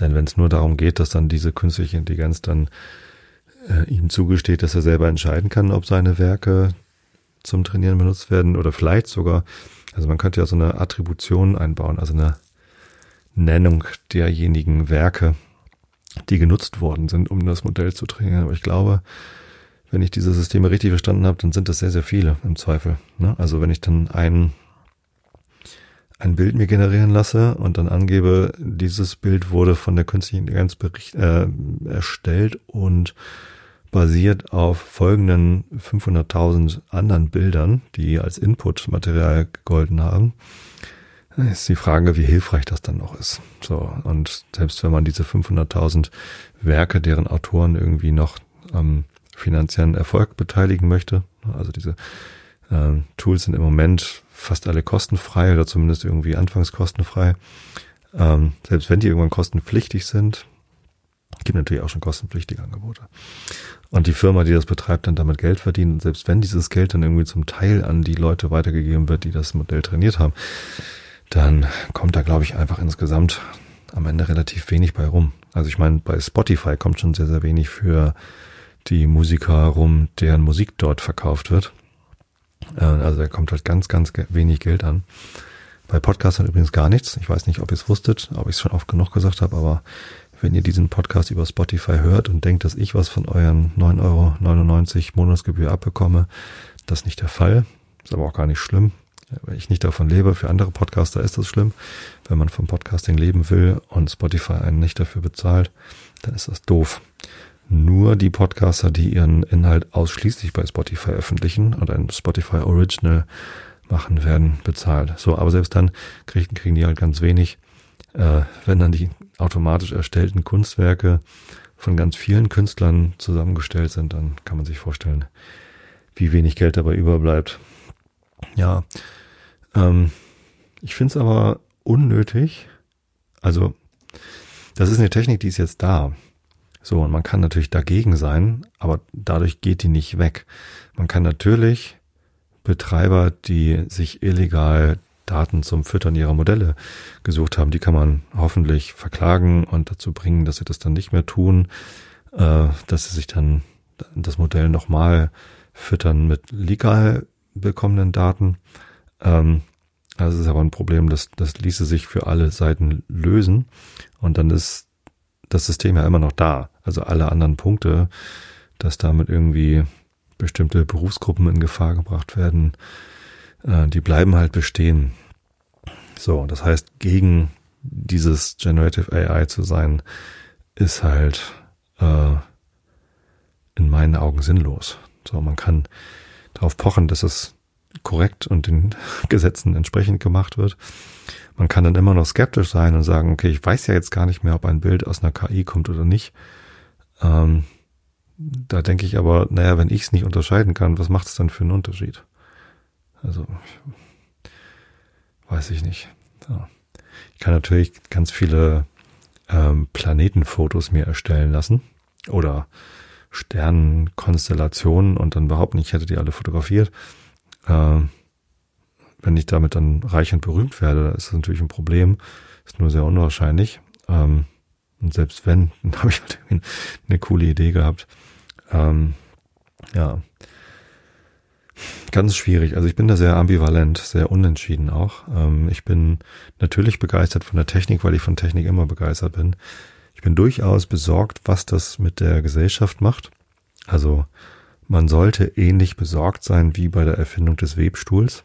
denn wenn es nur darum geht, dass dann diese künstliche Intelligenz dann äh, ihm zugesteht, dass er selber entscheiden kann, ob seine Werke zum Trainieren benutzt werden oder vielleicht sogar, also man könnte ja so eine Attribution einbauen, also eine Nennung derjenigen Werke, die genutzt worden sind, um das Modell zu trainieren. Aber ich glaube, wenn ich diese Systeme richtig verstanden habe, dann sind das sehr, sehr viele im Zweifel. Ne? Also wenn ich dann einen ein Bild mir generieren lasse und dann angebe, dieses Bild wurde von der künstlichen Intelligenz bericht, äh, erstellt und basiert auf folgenden 500.000 anderen Bildern, die als Inputmaterial gegolten haben, ist die Frage, wie hilfreich das dann noch ist. So, und selbst wenn man diese 500.000 Werke, deren Autoren irgendwie noch am finanziellen Erfolg beteiligen möchte, also diese äh, Tools sind im Moment fast alle kostenfrei oder zumindest irgendwie anfangs kostenfrei. Ähm, selbst wenn die irgendwann kostenpflichtig sind, gibt natürlich auch schon kostenpflichtige Angebote. Und die Firma, die das betreibt, dann damit Geld verdient, selbst wenn dieses Geld dann irgendwie zum Teil an die Leute weitergegeben wird, die das Modell trainiert haben, dann kommt da, glaube ich, einfach insgesamt am Ende relativ wenig bei rum. Also ich meine, bei Spotify kommt schon sehr, sehr wenig für die Musiker rum, deren Musik dort verkauft wird. Äh, also da kommt halt ganz, ganz wenig Geld an. Bei Podcastern übrigens gar nichts. Ich weiß nicht, ob ihr es wusstet, ob ich es schon oft genug gesagt habe, aber wenn ihr diesen Podcast über Spotify hört und denkt, dass ich was von euren 9,99 Euro Monatsgebühr abbekomme, das ist nicht der Fall. Ist aber auch gar nicht schlimm. Wenn ich nicht davon lebe, für andere Podcaster ist das schlimm. Wenn man vom Podcasting leben will und Spotify einen nicht dafür bezahlt, dann ist das doof. Nur die Podcaster, die ihren Inhalt ausschließlich bei Spotify veröffentlichen oder ein Spotify Original machen, werden bezahlt. So, aber selbst dann kriegen, kriegen die halt ganz wenig. Äh, wenn dann die automatisch erstellten Kunstwerke von ganz vielen Künstlern zusammengestellt sind, dann kann man sich vorstellen, wie wenig Geld dabei überbleibt. Ja, ähm, ich finde es aber unnötig. Also, das ist eine Technik, die ist jetzt da. So, und man kann natürlich dagegen sein, aber dadurch geht die nicht weg. Man kann natürlich Betreiber, die sich illegal Daten zum Füttern ihrer Modelle gesucht haben, die kann man hoffentlich verklagen und dazu bringen, dass sie das dann nicht mehr tun, äh, dass sie sich dann das Modell nochmal füttern mit legal bekommenen Daten. Ähm, das ist aber ein Problem, das, das ließe sich für alle Seiten lösen. Und dann ist das System ja immer noch da. Also alle anderen Punkte, dass damit irgendwie bestimmte Berufsgruppen in Gefahr gebracht werden, äh, die bleiben halt bestehen. So, das heißt, gegen dieses Generative AI zu sein, ist halt äh, in meinen Augen sinnlos. So, man kann darauf pochen, dass es korrekt und den Gesetzen entsprechend gemacht wird. Man kann dann immer noch skeptisch sein und sagen, okay, ich weiß ja jetzt gar nicht mehr, ob ein Bild aus einer KI kommt oder nicht. Ähm, da denke ich aber, naja, wenn ich es nicht unterscheiden kann, was macht es dann für einen Unterschied? Also, weiß ich nicht. Ja. Ich kann natürlich ganz viele ähm, Planetenfotos mir erstellen lassen oder Sternenkonstellationen und dann behaupten, ich hätte die alle fotografiert. Ähm, wenn ich damit dann reich und berühmt werde, ist das natürlich ein Problem. Ist nur sehr unwahrscheinlich. Ähm, und selbst wenn, dann habe ich halt eine coole Idee gehabt. Ähm, ja. Ganz schwierig. Also ich bin da sehr ambivalent, sehr unentschieden auch. Ähm, ich bin natürlich begeistert von der Technik, weil ich von Technik immer begeistert bin. Ich bin durchaus besorgt, was das mit der Gesellschaft macht. Also man sollte ähnlich besorgt sein wie bei der Erfindung des Webstuhls.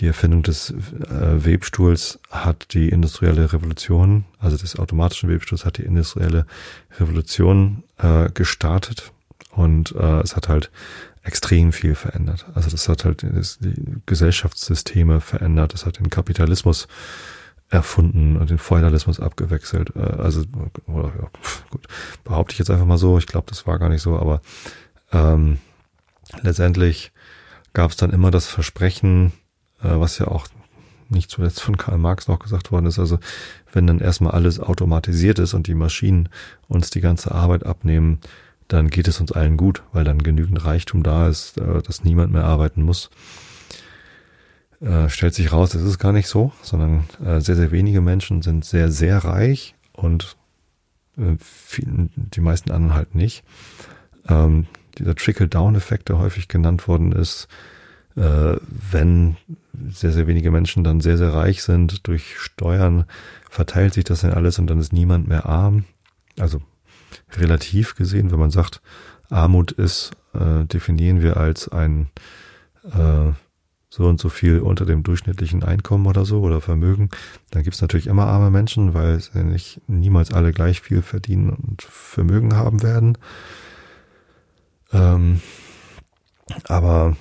Die Erfindung des äh, Webstuhls hat die industrielle Revolution, also des automatischen Webstuhls hat die industrielle Revolution äh, gestartet und äh, es hat halt extrem viel verändert. Also das hat halt das, die Gesellschaftssysteme verändert, es hat den Kapitalismus erfunden und den Feudalismus abgewechselt. Äh, also oder, ja, gut, behaupte ich jetzt einfach mal so. Ich glaube, das war gar nicht so, aber ähm, letztendlich gab es dann immer das Versprechen, äh, was ja auch nicht zuletzt von Karl Marx noch gesagt worden ist, also wenn dann erstmal alles automatisiert ist und die Maschinen uns die ganze Arbeit abnehmen, dann geht es uns allen gut, weil dann genügend Reichtum da ist, äh, dass niemand mehr arbeiten muss. Äh, stellt sich raus, das ist gar nicht so, sondern äh, sehr, sehr wenige Menschen sind sehr, sehr reich und äh, viel, die meisten anderen halt nicht. Ähm, dieser Trickle-Down-Effekt, der häufig genannt worden ist, äh, wenn sehr, sehr wenige Menschen dann sehr, sehr reich sind durch Steuern, verteilt sich das dann alles und dann ist niemand mehr arm. Also relativ gesehen, wenn man sagt, Armut ist, äh, definieren wir als ein äh, so und so viel unter dem durchschnittlichen Einkommen oder so oder Vermögen, dann gibt es natürlich immer arme Menschen, weil es ja nicht niemals alle gleich viel verdienen und Vermögen haben werden. Ähm, aber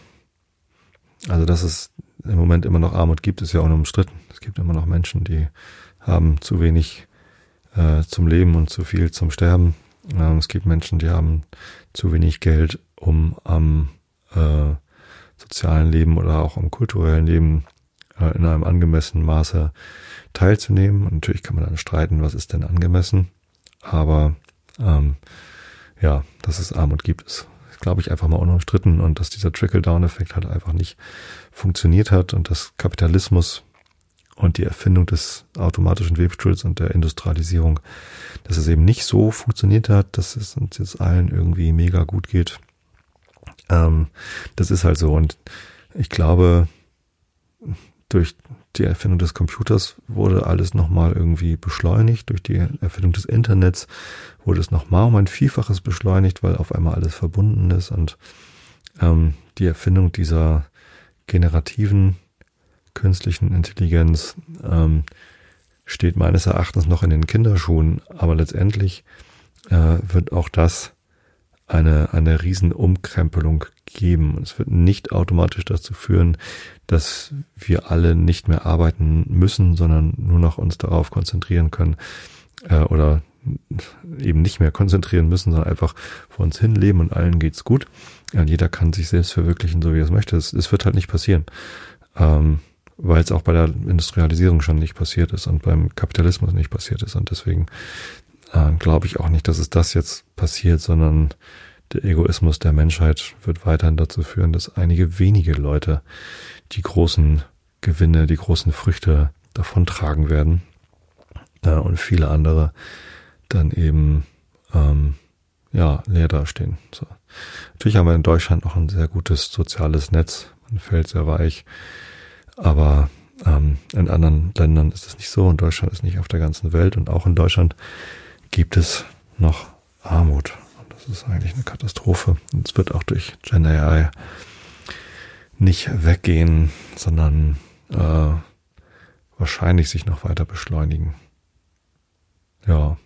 also das ist im Moment immer noch Armut gibt, ist ja unumstritten. Es gibt immer noch Menschen, die haben zu wenig äh, zum Leben und zu viel zum Sterben. Ähm, es gibt Menschen, die haben zu wenig Geld, um am äh, sozialen Leben oder auch am kulturellen Leben äh, in einem angemessenen Maße teilzunehmen. Und natürlich kann man dann streiten, was ist denn angemessen. Aber ähm, ja, dass es Armut gibt, ist, glaube ich, einfach mal unumstritten und dass dieser Trickle-Down-Effekt halt einfach nicht funktioniert hat und dass Kapitalismus und die Erfindung des automatischen Webstühls und der Industrialisierung, dass es eben nicht so funktioniert hat, dass es uns jetzt allen irgendwie mega gut geht. Ähm, das ist halt so und ich glaube, durch die Erfindung des Computers wurde alles nochmal irgendwie beschleunigt. Durch die Erfindung des Internets wurde es nochmal um ein Vielfaches beschleunigt, weil auf einmal alles verbunden ist und ähm, die Erfindung dieser generativen künstlichen Intelligenz ähm, steht meines Erachtens noch in den Kinderschuhen, aber letztendlich äh, wird auch das eine, eine Riesenumkrempelung geben. Es wird nicht automatisch dazu führen, dass wir alle nicht mehr arbeiten müssen, sondern nur noch uns darauf konzentrieren können äh, oder eben nicht mehr konzentrieren müssen, sondern einfach vor uns hin leben und allen geht's gut. Ja, jeder kann sich selbst verwirklichen, so wie er es möchte. Es wird halt nicht passieren. Ähm, weil es auch bei der Industrialisierung schon nicht passiert ist und beim Kapitalismus nicht passiert ist. Und deswegen äh, glaube ich auch nicht, dass es das jetzt passiert, sondern der Egoismus der Menschheit wird weiterhin dazu führen, dass einige wenige Leute die großen Gewinne, die großen Früchte davontragen werden äh, und viele andere dann eben ähm, ja leer dastehen. So. Natürlich haben wir in Deutschland noch ein sehr gutes soziales Netz. Man fällt sehr weich. Aber ähm, in anderen Ländern ist es nicht so und Deutschland ist nicht auf der ganzen Welt und auch in Deutschland gibt es noch Armut. Und das ist eigentlich eine Katastrophe. Und es wird auch durch Gen AI nicht weggehen, sondern äh, wahrscheinlich sich noch weiter beschleunigen. Ja.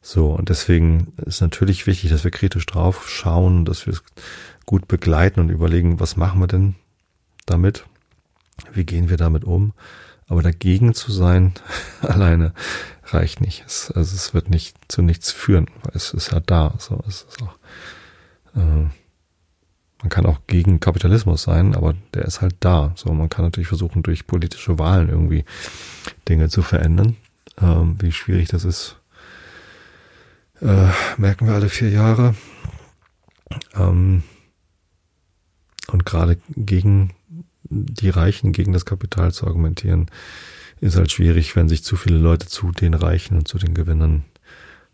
So, und deswegen ist natürlich wichtig, dass wir kritisch drauf schauen, dass wir es gut begleiten und überlegen, was machen wir denn damit? Wie gehen wir damit um? Aber dagegen zu sein alleine reicht nicht. Es, also es wird nicht zu nichts führen, weil es ist ja da. So, es ist auch, äh, man kann auch gegen Kapitalismus sein, aber der ist halt da. So, man kann natürlich versuchen, durch politische Wahlen irgendwie Dinge zu verändern. Ähm, wie schwierig das ist, äh, merken wir alle vier Jahre. Ähm, und gerade gegen die Reichen gegen das Kapital zu argumentieren, ist halt schwierig, wenn sich zu viele Leute zu den Reichen und zu den Gewinnern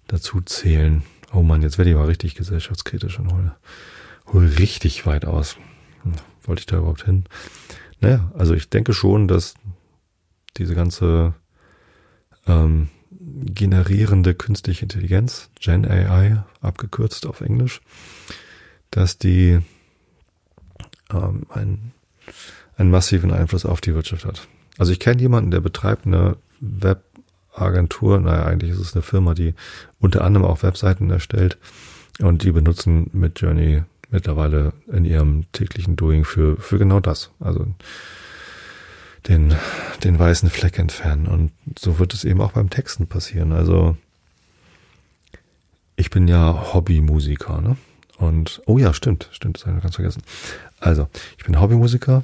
dazu zählen. Oh man, jetzt werde ich aber richtig gesellschaftskritisch und hole, hole richtig weit aus. Hm, wollte ich da überhaupt hin? Naja, also ich denke schon, dass diese ganze ähm, generierende künstliche Intelligenz, Gen AI, abgekürzt auf Englisch, dass die ähm, ein einen massiven Einfluss auf die Wirtschaft hat. Also ich kenne jemanden, der betreibt eine Webagentur, naja, eigentlich ist es eine Firma, die unter anderem auch Webseiten erstellt und die benutzen mit Journey mittlerweile in ihrem täglichen Doing für, für genau das. Also den, den weißen Fleck entfernen. Und so wird es eben auch beim Texten passieren. Also ich bin ja Hobbymusiker, ne? Und, oh ja, stimmt, stimmt, das habe ich ganz vergessen. Also, ich bin Hobbymusiker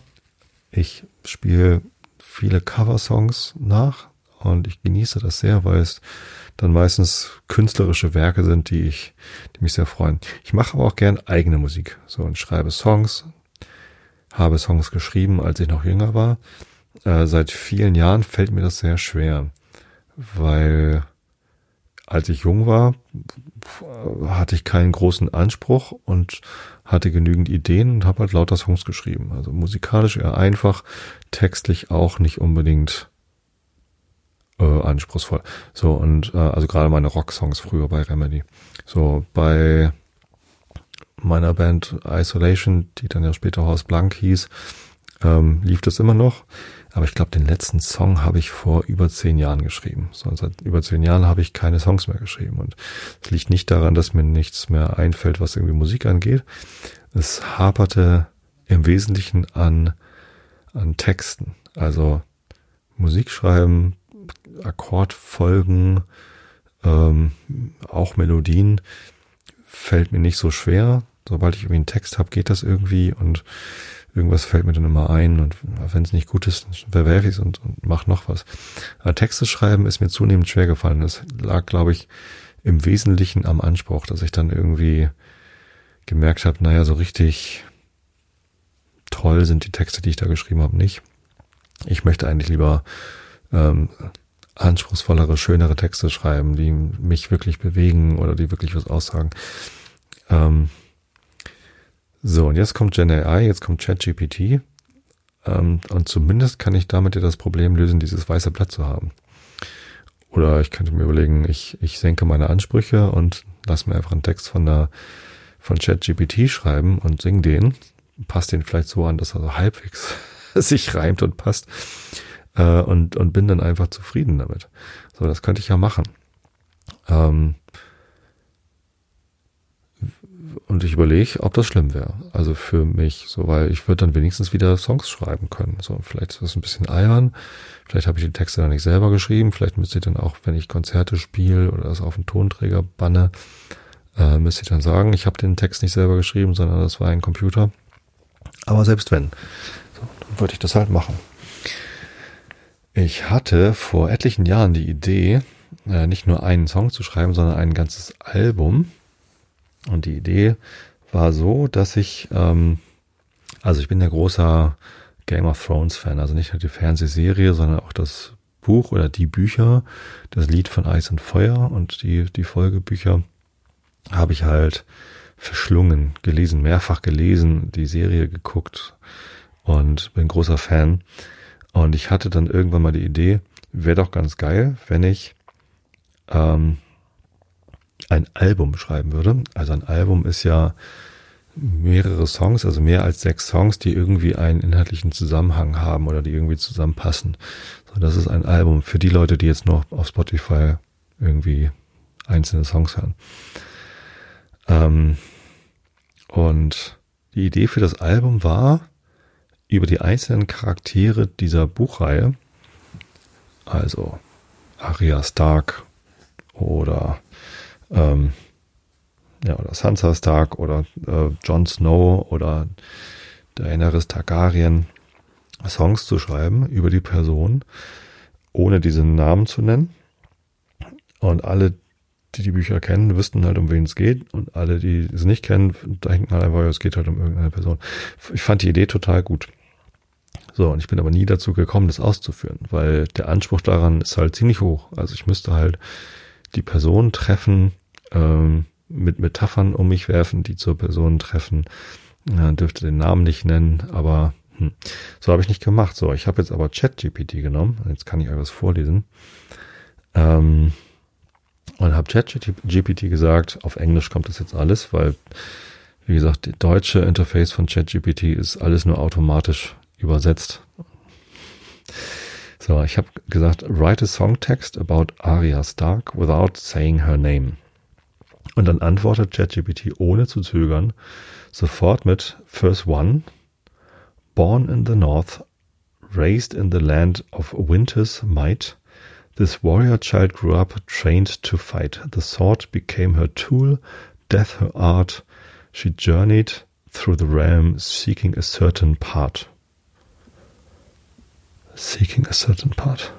ich spiele viele Coversongs nach und ich genieße das sehr, weil es dann meistens künstlerische Werke sind, die ich, die mich sehr freuen. Ich mache aber auch gern eigene Musik, so und schreibe Songs, habe Songs geschrieben, als ich noch jünger war. Äh, seit vielen Jahren fällt mir das sehr schwer, weil als ich jung war, hatte ich keinen großen Anspruch und hatte genügend Ideen und habe halt lauter Songs geschrieben. Also musikalisch eher einfach, textlich auch nicht unbedingt äh, anspruchsvoll. So und äh, also gerade meine Rocksongs früher bei Remedy. So bei meiner Band Isolation, die dann ja später Horst Blank hieß, ähm, lief das immer noch. Aber ich glaube, den letzten Song habe ich vor über zehn Jahren geschrieben. So, seit über zehn Jahren habe ich keine Songs mehr geschrieben. Und es liegt nicht daran, dass mir nichts mehr einfällt, was irgendwie Musik angeht. Es haperte im Wesentlichen an an Texten. Also Musik schreiben, Akkordfolgen, ähm, auch Melodien fällt mir nicht so schwer. Sobald ich irgendwie einen Text habe, geht das irgendwie und irgendwas fällt mir dann immer ein und wenn es nicht gut ist, verwerfe ich es und, und mach noch was. Aber Texte schreiben ist mir zunehmend schwer gefallen. Das lag, glaube ich, im Wesentlichen am Anspruch, dass ich dann irgendwie gemerkt habe, naja, so richtig toll sind die Texte, die ich da geschrieben habe, nicht. Ich möchte eigentlich lieber ähm, anspruchsvollere, schönere Texte schreiben, die mich wirklich bewegen oder die wirklich was aussagen. Ähm, so, und jetzt kommt Gen AI, jetzt kommt ChatGPT. Ähm, und zumindest kann ich damit ja das Problem lösen, dieses weiße Blatt zu haben. Oder ich könnte mir überlegen, ich, ich senke meine Ansprüche und lasse mir einfach einen Text von der von ChatGPT schreiben und sing den. Passt den vielleicht so an, dass er so halbwegs sich reimt und passt. Äh, und, und bin dann einfach zufrieden damit. So, das könnte ich ja machen. Ähm, und ich überlege, ob das schlimm wäre. Also für mich, so, weil ich würde dann wenigstens wieder Songs schreiben können. So, vielleicht ist das ein bisschen albern. Vielleicht habe ich die Texte dann nicht selber geschrieben. Vielleicht müsste ich dann auch, wenn ich Konzerte spiele oder das auf den Tonträger banne, äh, müsste ich dann sagen, ich habe den Text nicht selber geschrieben, sondern das war ein Computer. Aber selbst wenn, so, dann würde ich das halt machen. Ich hatte vor etlichen Jahren die Idee, äh, nicht nur einen Song zu schreiben, sondern ein ganzes Album. Und die Idee war so, dass ich, ähm, also ich bin ja großer Game of Thrones Fan, also nicht nur die Fernsehserie, sondern auch das Buch oder die Bücher, das Lied von Eis und Feuer und die, die Folgebücher habe ich halt verschlungen, gelesen, mehrfach gelesen, die Serie geguckt und bin großer Fan. Und ich hatte dann irgendwann mal die Idee, wäre doch ganz geil, wenn ich ähm, ein Album schreiben würde. Also ein Album ist ja mehrere Songs, also mehr als sechs Songs, die irgendwie einen inhaltlichen Zusammenhang haben oder die irgendwie zusammenpassen. So, das ist ein Album für die Leute, die jetzt noch auf Spotify irgendwie einzelne Songs hören. Ähm, und die Idee für das Album war, über die einzelnen Charaktere dieser Buchreihe, also Arya Stark oder ähm, ja, oder Sansa Stark oder äh, Jon Snow oder Daenerys Targaryen Songs zu schreiben über die Person, ohne diesen Namen zu nennen. Und alle, die die Bücher kennen, wüssten halt, um wen es geht. Und alle, die es nicht kennen, denken halt einfach, es geht halt um irgendeine Person. Ich fand die Idee total gut. So, und ich bin aber nie dazu gekommen, das auszuführen, weil der Anspruch daran ist halt ziemlich hoch. Also ich müsste halt die Person treffen, ähm, mit Metaphern um mich werfen, die zur Person treffen. Ja, dürfte den Namen nicht nennen, aber hm, so habe ich nicht gemacht. So, ich habe jetzt aber ChatGPT genommen. Jetzt kann ich euch was vorlesen. Ähm, und habe ChatGPT gesagt, auf Englisch kommt das jetzt alles, weil, wie gesagt, die deutsche Interface von ChatGPT ist alles nur automatisch übersetzt. So, ich habe gesagt, write a song text about Arya Stark without saying her name. Und dann antwortet ChatGPT ohne zu zögern sofort mit First One, Born in the North, raised in the land of winter's might, this warrior child grew up trained to fight. The sword became her tool, death her art. She journeyed through the realm seeking a certain part seeking a certain part.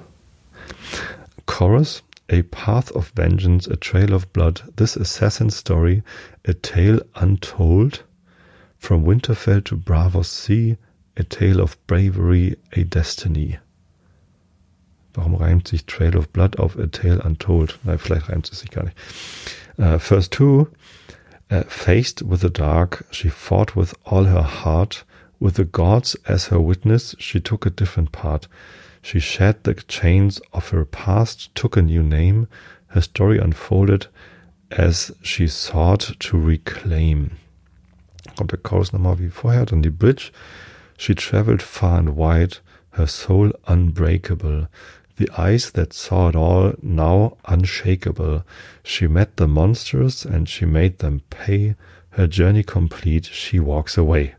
Chorus, a path of vengeance, a trail of blood, this assassin's story, a tale untold, from Winterfell to Bravos Sea, a tale of bravery, a destiny. Warum reimt sich Trail of Blood auf A Tale Untold? Nein, vielleicht reimt es sich gar nicht. Uh, first two, uh, faced with the dark, she fought with all her heart, With the gods as her witness, she took a different part. She shed the chains of her past, took a new name. Her story unfolded as she sought to reclaim. Kommt der Chorus nochmal wie vorher, dann die Bridge. She traveled far and wide, her soul unbreakable. The eyes that saw it all, now unshakable. She met the monsters and she made them pay. Her journey complete, she walks away.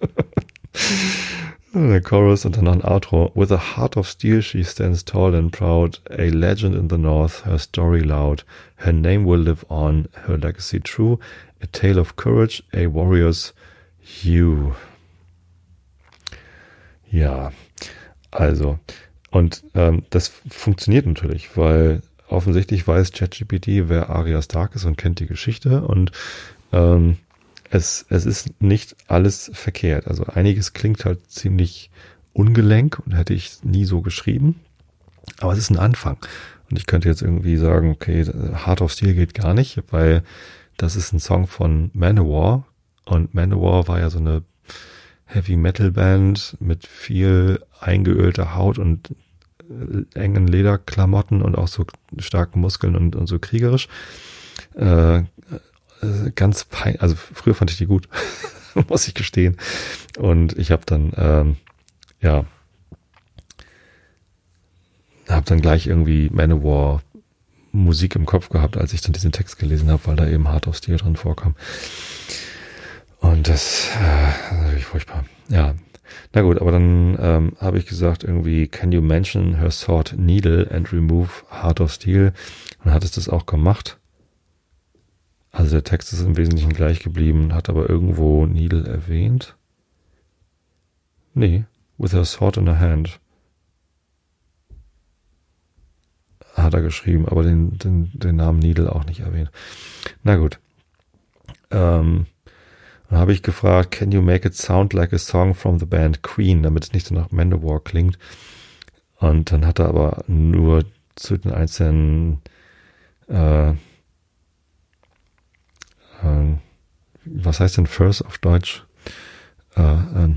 Der Chorus und dann noch ein Outro. With a heart of steel she stands tall and proud, a legend in the north, her story loud. Her name will live on, her legacy true, a tale of courage, a warrior's hue. Ja, also, und ähm, das funktioniert natürlich, weil offensichtlich weiß ChatGPT, wer Arya Stark ist und kennt die Geschichte und ähm, es, es ist nicht alles verkehrt. Also einiges klingt halt ziemlich ungelenk und hätte ich nie so geschrieben. Aber es ist ein Anfang. Und ich könnte jetzt irgendwie sagen, okay, Heart of Steel geht gar nicht, weil das ist ein Song von Manowar. Und Manowar war ja so eine Heavy Metal Band mit viel eingeölter Haut und äh, engen Lederklamotten und auch so starken Muskeln und, und so kriegerisch. Äh, äh, ganz pein, also früher fand ich die gut, muss ich gestehen. Und ich habe dann, ähm, ja, habe dann gleich irgendwie Manowar Musik im Kopf gehabt, als ich dann diesen Text gelesen habe, weil da eben Hard of Steel drin vorkam. Und das äh, natürlich furchtbar. Ja, na gut, aber dann ähm, habe ich gesagt irgendwie, can you mention her sword needle and remove Heart of Steel? Und hat es das auch gemacht. Also der Text ist im Wesentlichen gleich geblieben, hat aber irgendwo Needle erwähnt. Nee, with her sword in her hand. Hat er geschrieben, aber den, den, den Namen Needle auch nicht erwähnt. Na gut. Ähm, dann habe ich gefragt, can you make it sound like a song from the band Queen, damit es nicht so nach Manowar klingt. Und dann hat er aber nur zu den einzelnen äh, äh, was heißt denn First auf Deutsch? Äh, äh,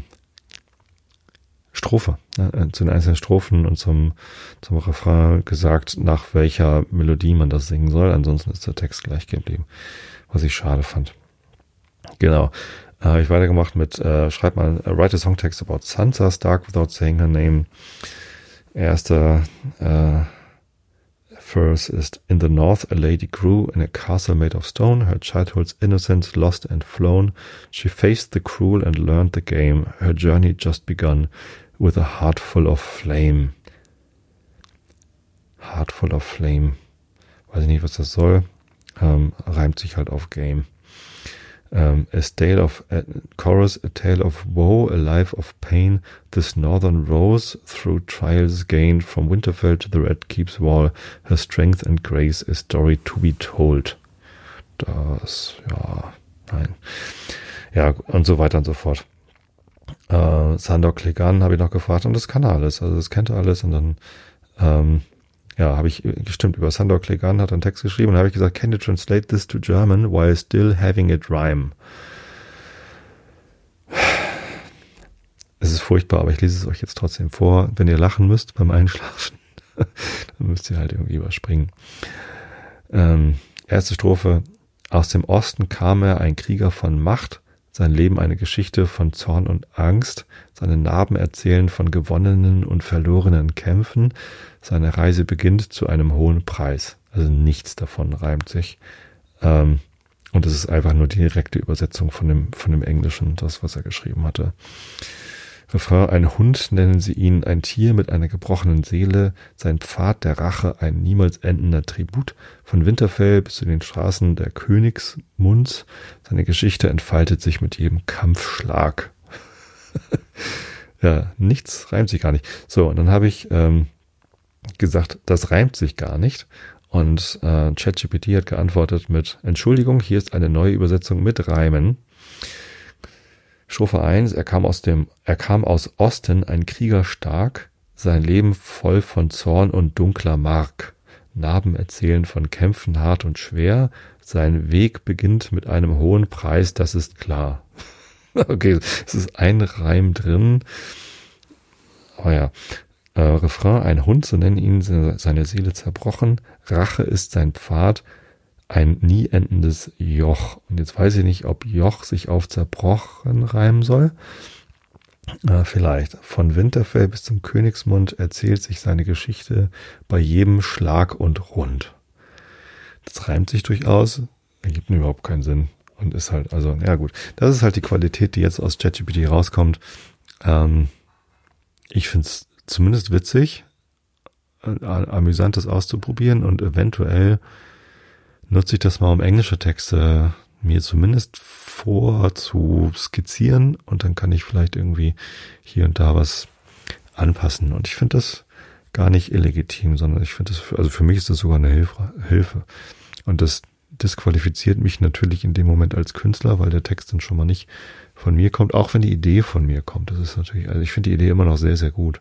Strophe, ne? zu den einzelnen Strophen und zum, zum Refrain gesagt, nach welcher Melodie man das singen soll. Ansonsten ist der Text gleich geblieben, was ich schade fand. Genau. Äh, habe ich weitergemacht mit, äh, schreib mal, uh, write a song text about Sansa Stark without saying her name. Erster, äh, First is In the north, a lady grew in a castle made of stone, her childhood's innocence lost and flown. She faced the cruel and learned the game, her journey just begun, with a heart full of flame. Heart full of flame. Weiß ich nicht, was das soll. Ähm, reimt sich halt auf Game. Um, a tale of a chorus, a tale of woe, a life of pain. This northern rose through trials gained from Winterfell to the Red Keep's wall. Her strength and grace, a story to be told. Das, ja, nein. Ja, und so weiter und so fort. Äh, Sandor Klegan habe ich noch gefragt und das kann er alles. Also das kennt er alles und dann ähm, ja, habe ich gestimmt über Sandor Klegan hat einen Text geschrieben und habe ich gesagt, can you translate this to German while still having it rhyme? Es ist furchtbar, aber ich lese es euch jetzt trotzdem vor. Wenn ihr lachen müsst beim Einschlafen, dann müsst ihr halt irgendwie überspringen. Ähm, erste Strophe. Aus dem Osten kam er, ein Krieger von Macht, sein Leben eine Geschichte von Zorn und Angst, seine Narben erzählen von gewonnenen und verlorenen Kämpfen, seine Reise beginnt zu einem hohen Preis. Also nichts davon reimt sich. Ähm, und es ist einfach nur die direkte Übersetzung von dem, von dem Englischen, das, was er geschrieben hatte. Refrain, ein Hund nennen sie ihn, ein Tier mit einer gebrochenen Seele, sein Pfad der Rache, ein niemals endender Tribut, von Winterfell bis zu den Straßen der Königsmunds, seine Geschichte entfaltet sich mit jedem Kampfschlag. ja, nichts reimt sich gar nicht. So, und dann habe ich ähm, gesagt, das reimt sich gar nicht. Und äh, ChatGPT hat geantwortet mit Entschuldigung, hier ist eine neue Übersetzung mit Reimen. Strophe 1, er kam aus dem, er kam aus Osten, ein Krieger stark, sein Leben voll von Zorn und dunkler Mark. Narben erzählen von Kämpfen hart und schwer, sein Weg beginnt mit einem hohen Preis, das ist klar. okay, es ist ein Reim drin. Oh ja. Äh, Refrain, ein Hund, so nennen ihn seine Seele zerbrochen. Rache ist sein Pfad, ein nie endendes Joch. Und jetzt weiß ich nicht, ob Joch sich auf zerbrochen reimen soll. Äh, vielleicht. Von Winterfell bis zum Königsmund erzählt sich seine Geschichte bei jedem Schlag und Rund. Das reimt sich durchaus, ergibt überhaupt keinen Sinn und ist halt, also, ja gut, das ist halt die Qualität, die jetzt aus ChatGPT rauskommt. Ähm, ich finde es zumindest witzig, äh, amüsant das auszuprobieren und eventuell nutze ich das mal, um englische Texte mir zumindest vor zu skizzieren und dann kann ich vielleicht irgendwie hier und da was anpassen. Und ich finde das gar nicht illegitim, sondern ich finde das, also für mich ist das sogar eine Hilfe. Und das disqualifiziert mich natürlich in dem Moment als Künstler, weil der Text dann schon mal nicht von mir kommt, auch wenn die Idee von mir kommt. Das ist natürlich, also ich finde die Idee immer noch sehr, sehr gut.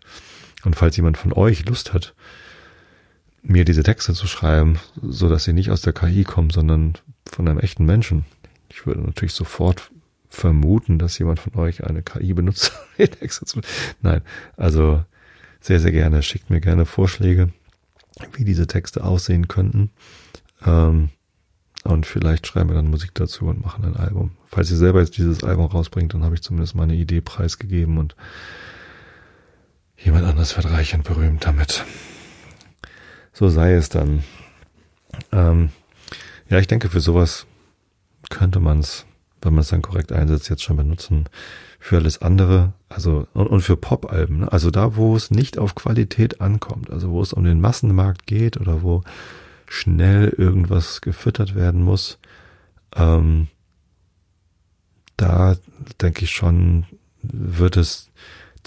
Und falls jemand von euch Lust hat, mir diese Texte zu schreiben, so dass sie nicht aus der KI kommen, sondern von einem echten Menschen. Ich würde natürlich sofort vermuten, dass jemand von euch eine KI benutzt. Nein, also sehr, sehr gerne. Schickt mir gerne Vorschläge, wie diese Texte aussehen könnten. Ähm, und vielleicht schreiben wir dann Musik dazu und machen ein Album. Falls ihr selber jetzt dieses Album rausbringt, dann habe ich zumindest meine Idee preisgegeben und jemand anders wird reich und berühmt damit. So sei es dann. Ähm, ja, ich denke, für sowas könnte man es, wenn man es dann korrekt einsetzt, jetzt schon benutzen. Für alles andere, also und, und für Pop-Alben, ne? also da, wo es nicht auf Qualität ankommt, also wo es um den Massenmarkt geht oder wo schnell irgendwas gefüttert werden muss, ähm, da denke ich schon, wird es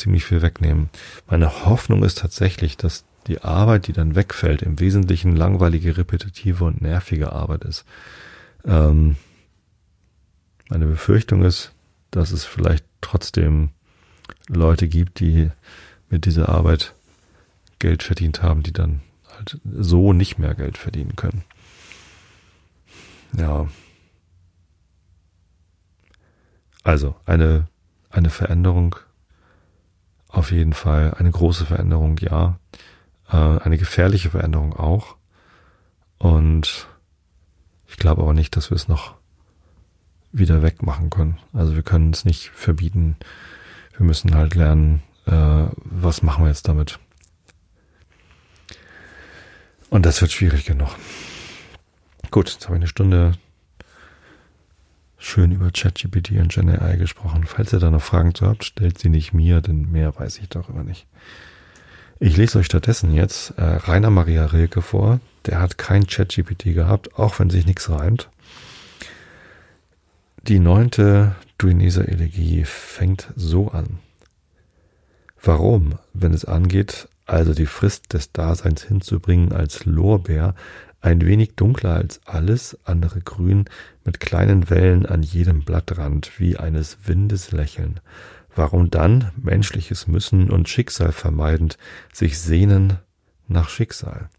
ziemlich viel wegnehmen. Meine Hoffnung ist tatsächlich, dass die Arbeit, die dann wegfällt, im Wesentlichen langweilige, repetitive und nervige Arbeit ist. Ähm, meine Befürchtung ist, dass es vielleicht trotzdem Leute gibt, die mit dieser Arbeit Geld verdient haben, die dann halt so nicht mehr Geld verdienen können. Ja. Also eine, eine Veränderung auf jeden Fall, eine große Veränderung, ja. Äh, eine gefährliche Veränderung auch. Und ich glaube aber nicht, dass wir es noch wieder wegmachen können. Also wir können es nicht verbieten. Wir müssen halt lernen, äh, was machen wir jetzt damit. Und das wird schwierig genug. Gut, jetzt habe ich eine Stunde schön über ChatGPT und GenAI gesprochen. Falls ihr da noch Fragen zu habt, stellt sie nicht mir, denn mehr weiß ich darüber nicht. Ich lese euch stattdessen jetzt äh, Rainer Maria Rilke vor. Der hat kein ChatGPT gehabt, auch wenn sich nichts reimt. Die neunte Duineser Elegie fängt so an. Warum, wenn es angeht, also die Frist des Daseins hinzubringen als Lorbeer, ein wenig dunkler als alles andere Grün, mit kleinen Wellen an jedem Blattrand, wie eines Windes Lächeln, Warum dann menschliches Müssen und Schicksal vermeidend sich sehnen nach Schicksal?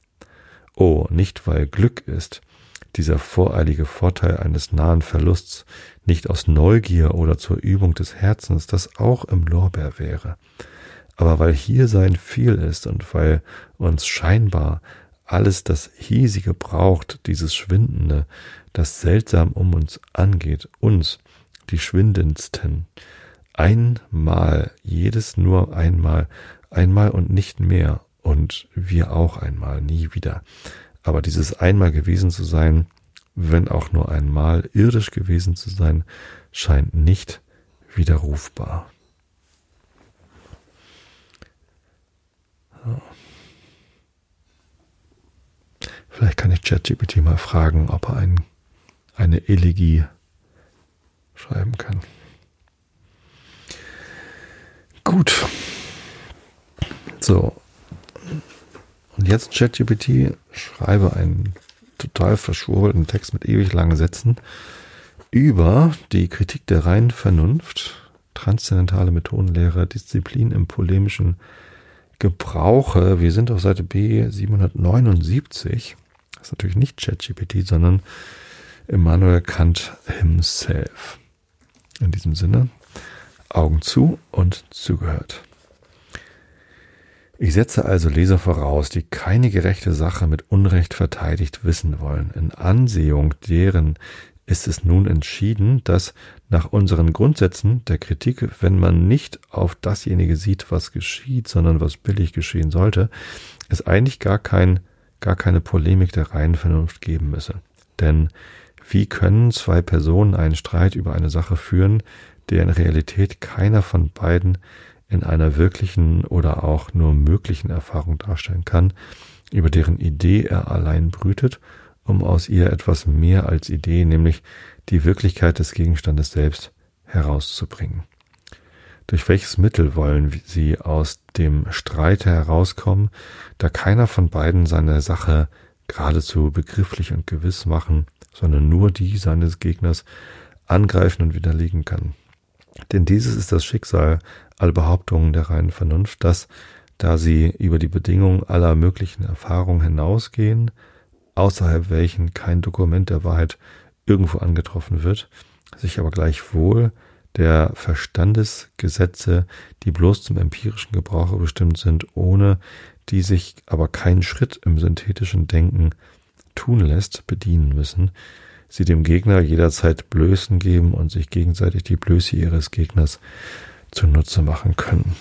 Oh, nicht weil Glück ist, dieser voreilige Vorteil eines nahen Verlusts, nicht aus Neugier oder zur Übung des Herzens, das auch im Lorbeer wäre, aber weil hier sein viel ist und weil uns scheinbar alles das Hiesige braucht, dieses Schwindende, das seltsam um uns angeht, uns, die Schwindendsten, einmal, jedes nur einmal, einmal und nicht mehr und wir auch einmal, nie wieder. Aber dieses einmal gewesen zu sein, wenn auch nur einmal irdisch gewesen zu sein, scheint nicht widerrufbar. Vielleicht kann ich ChatGPT mal fragen, ob er ein, eine Elegie schreiben kann. Gut. So. Und jetzt ChatGPT schreibe einen total verschwurbelten Text mit ewig langen Sätzen über die Kritik der reinen Vernunft, transzendentale Methodenlehre, Disziplin im polemischen Gebrauche. Wir sind auf Seite B 779. Das ist natürlich nicht ChatGPT, sondern Immanuel Kant himself. In diesem Sinne, Augen zu und zugehört. Ich setze also Leser voraus, die keine gerechte Sache mit Unrecht verteidigt wissen wollen. In Ansehung deren ist es nun entschieden, dass nach unseren Grundsätzen der Kritik, wenn man nicht auf dasjenige sieht, was geschieht, sondern was billig geschehen sollte, es eigentlich gar kein, gar keine Polemik der reinen Vernunft geben müsse. Denn wie können zwei Personen einen Streit über eine Sache führen, der in Realität keiner von beiden in einer wirklichen oder auch nur möglichen Erfahrung darstellen kann, über deren Idee er allein brütet, um aus ihr etwas mehr als Idee, nämlich die Wirklichkeit des Gegenstandes selbst, herauszubringen. Durch welches Mittel wollen sie aus dem Streite herauskommen, da keiner von beiden seine Sache geradezu begrifflich und gewiss machen, sondern nur die seines Gegners angreifen und widerlegen kann. Denn dieses ist das Schicksal aller Behauptungen der reinen Vernunft, dass, da sie über die Bedingungen aller möglichen Erfahrungen hinausgehen, außerhalb welchen kein Dokument der Wahrheit irgendwo angetroffen wird, sich aber gleichwohl der Verstandesgesetze, die bloß zum empirischen Gebrauche bestimmt sind, ohne die sich aber kein Schritt im synthetischen Denken tun lässt, bedienen müssen, sie dem Gegner jederzeit Blößen geben und sich gegenseitig die Blöße ihres Gegners zunutze machen können.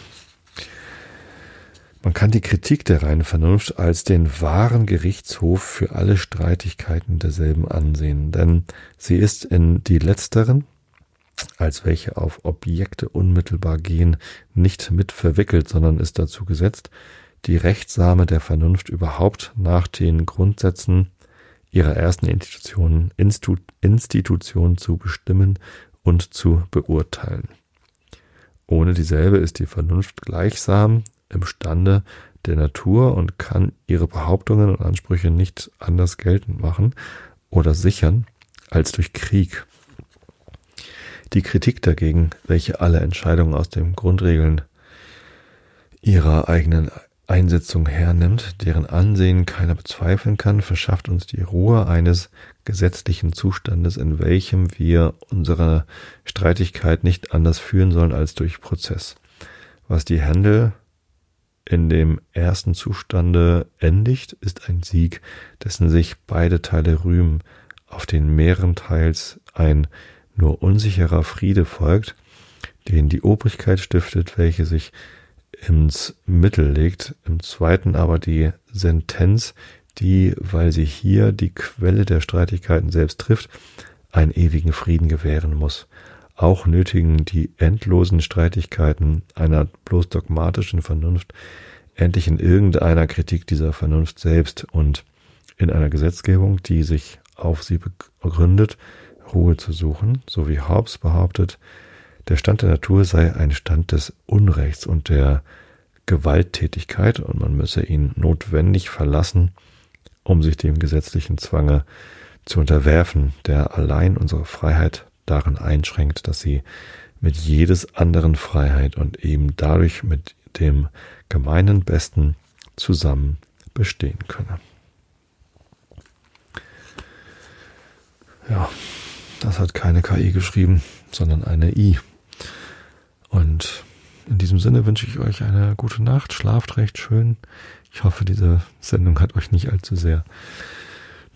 Man kann die Kritik der reinen Vernunft als den wahren Gerichtshof für alle Streitigkeiten derselben ansehen, denn sie ist in die letzteren, als welche auf Objekte unmittelbar gehen, nicht mit verwickelt, sondern ist dazu gesetzt, die Rechtssame der Vernunft überhaupt nach den Grundsätzen ihrer ersten Institution, Institu Institution zu bestimmen und zu beurteilen. Ohne dieselbe ist die Vernunft gleichsam imstande der Natur und kann ihre Behauptungen und Ansprüche nicht anders geltend machen oder sichern als durch Krieg. Die Kritik dagegen, welche alle Entscheidungen aus den Grundregeln ihrer eigenen Einsetzung hernimmt, deren Ansehen keiner bezweifeln kann, verschafft uns die Ruhe eines gesetzlichen Zustandes, in welchem wir unsere Streitigkeit nicht anders führen sollen als durch Prozess. Was die Händel in dem ersten Zustande endigt, ist ein Sieg, dessen sich beide Teile rühmen, auf den mehreren Teils ein nur unsicherer Friede folgt, den die Obrigkeit stiftet, welche sich ins Mittel legt, im zweiten aber die Sentenz, die, weil sie hier die Quelle der Streitigkeiten selbst trifft, einen ewigen Frieden gewähren muss. Auch nötigen die endlosen Streitigkeiten einer bloß dogmatischen Vernunft endlich in irgendeiner Kritik dieser Vernunft selbst und in einer Gesetzgebung, die sich auf sie begründet, Ruhe zu suchen, so wie Hobbes behauptet, der Stand der Natur sei ein Stand des Unrechts und der Gewalttätigkeit und man müsse ihn notwendig verlassen, um sich dem gesetzlichen Zwange zu unterwerfen, der allein unsere Freiheit darin einschränkt, dass sie mit jedes anderen Freiheit und eben dadurch mit dem gemeinen Besten zusammen bestehen könne. Ja, das hat keine KI geschrieben, sondern eine I. Und in diesem Sinne wünsche ich euch eine gute Nacht, schlaft recht schön. Ich hoffe, diese Sendung hat euch nicht allzu sehr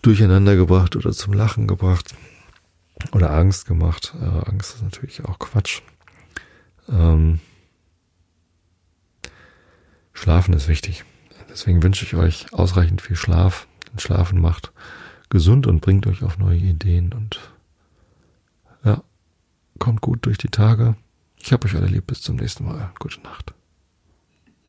durcheinander gebracht oder zum Lachen gebracht oder Angst gemacht. Äh, Angst ist natürlich auch Quatsch. Ähm, Schlafen ist wichtig. Deswegen wünsche ich euch ausreichend viel Schlaf. Schlafen macht gesund und bringt euch auf neue Ideen und ja, kommt gut durch die Tage. Ich habe euch alle lieb. Bis zum nächsten Mal. Gute Nacht.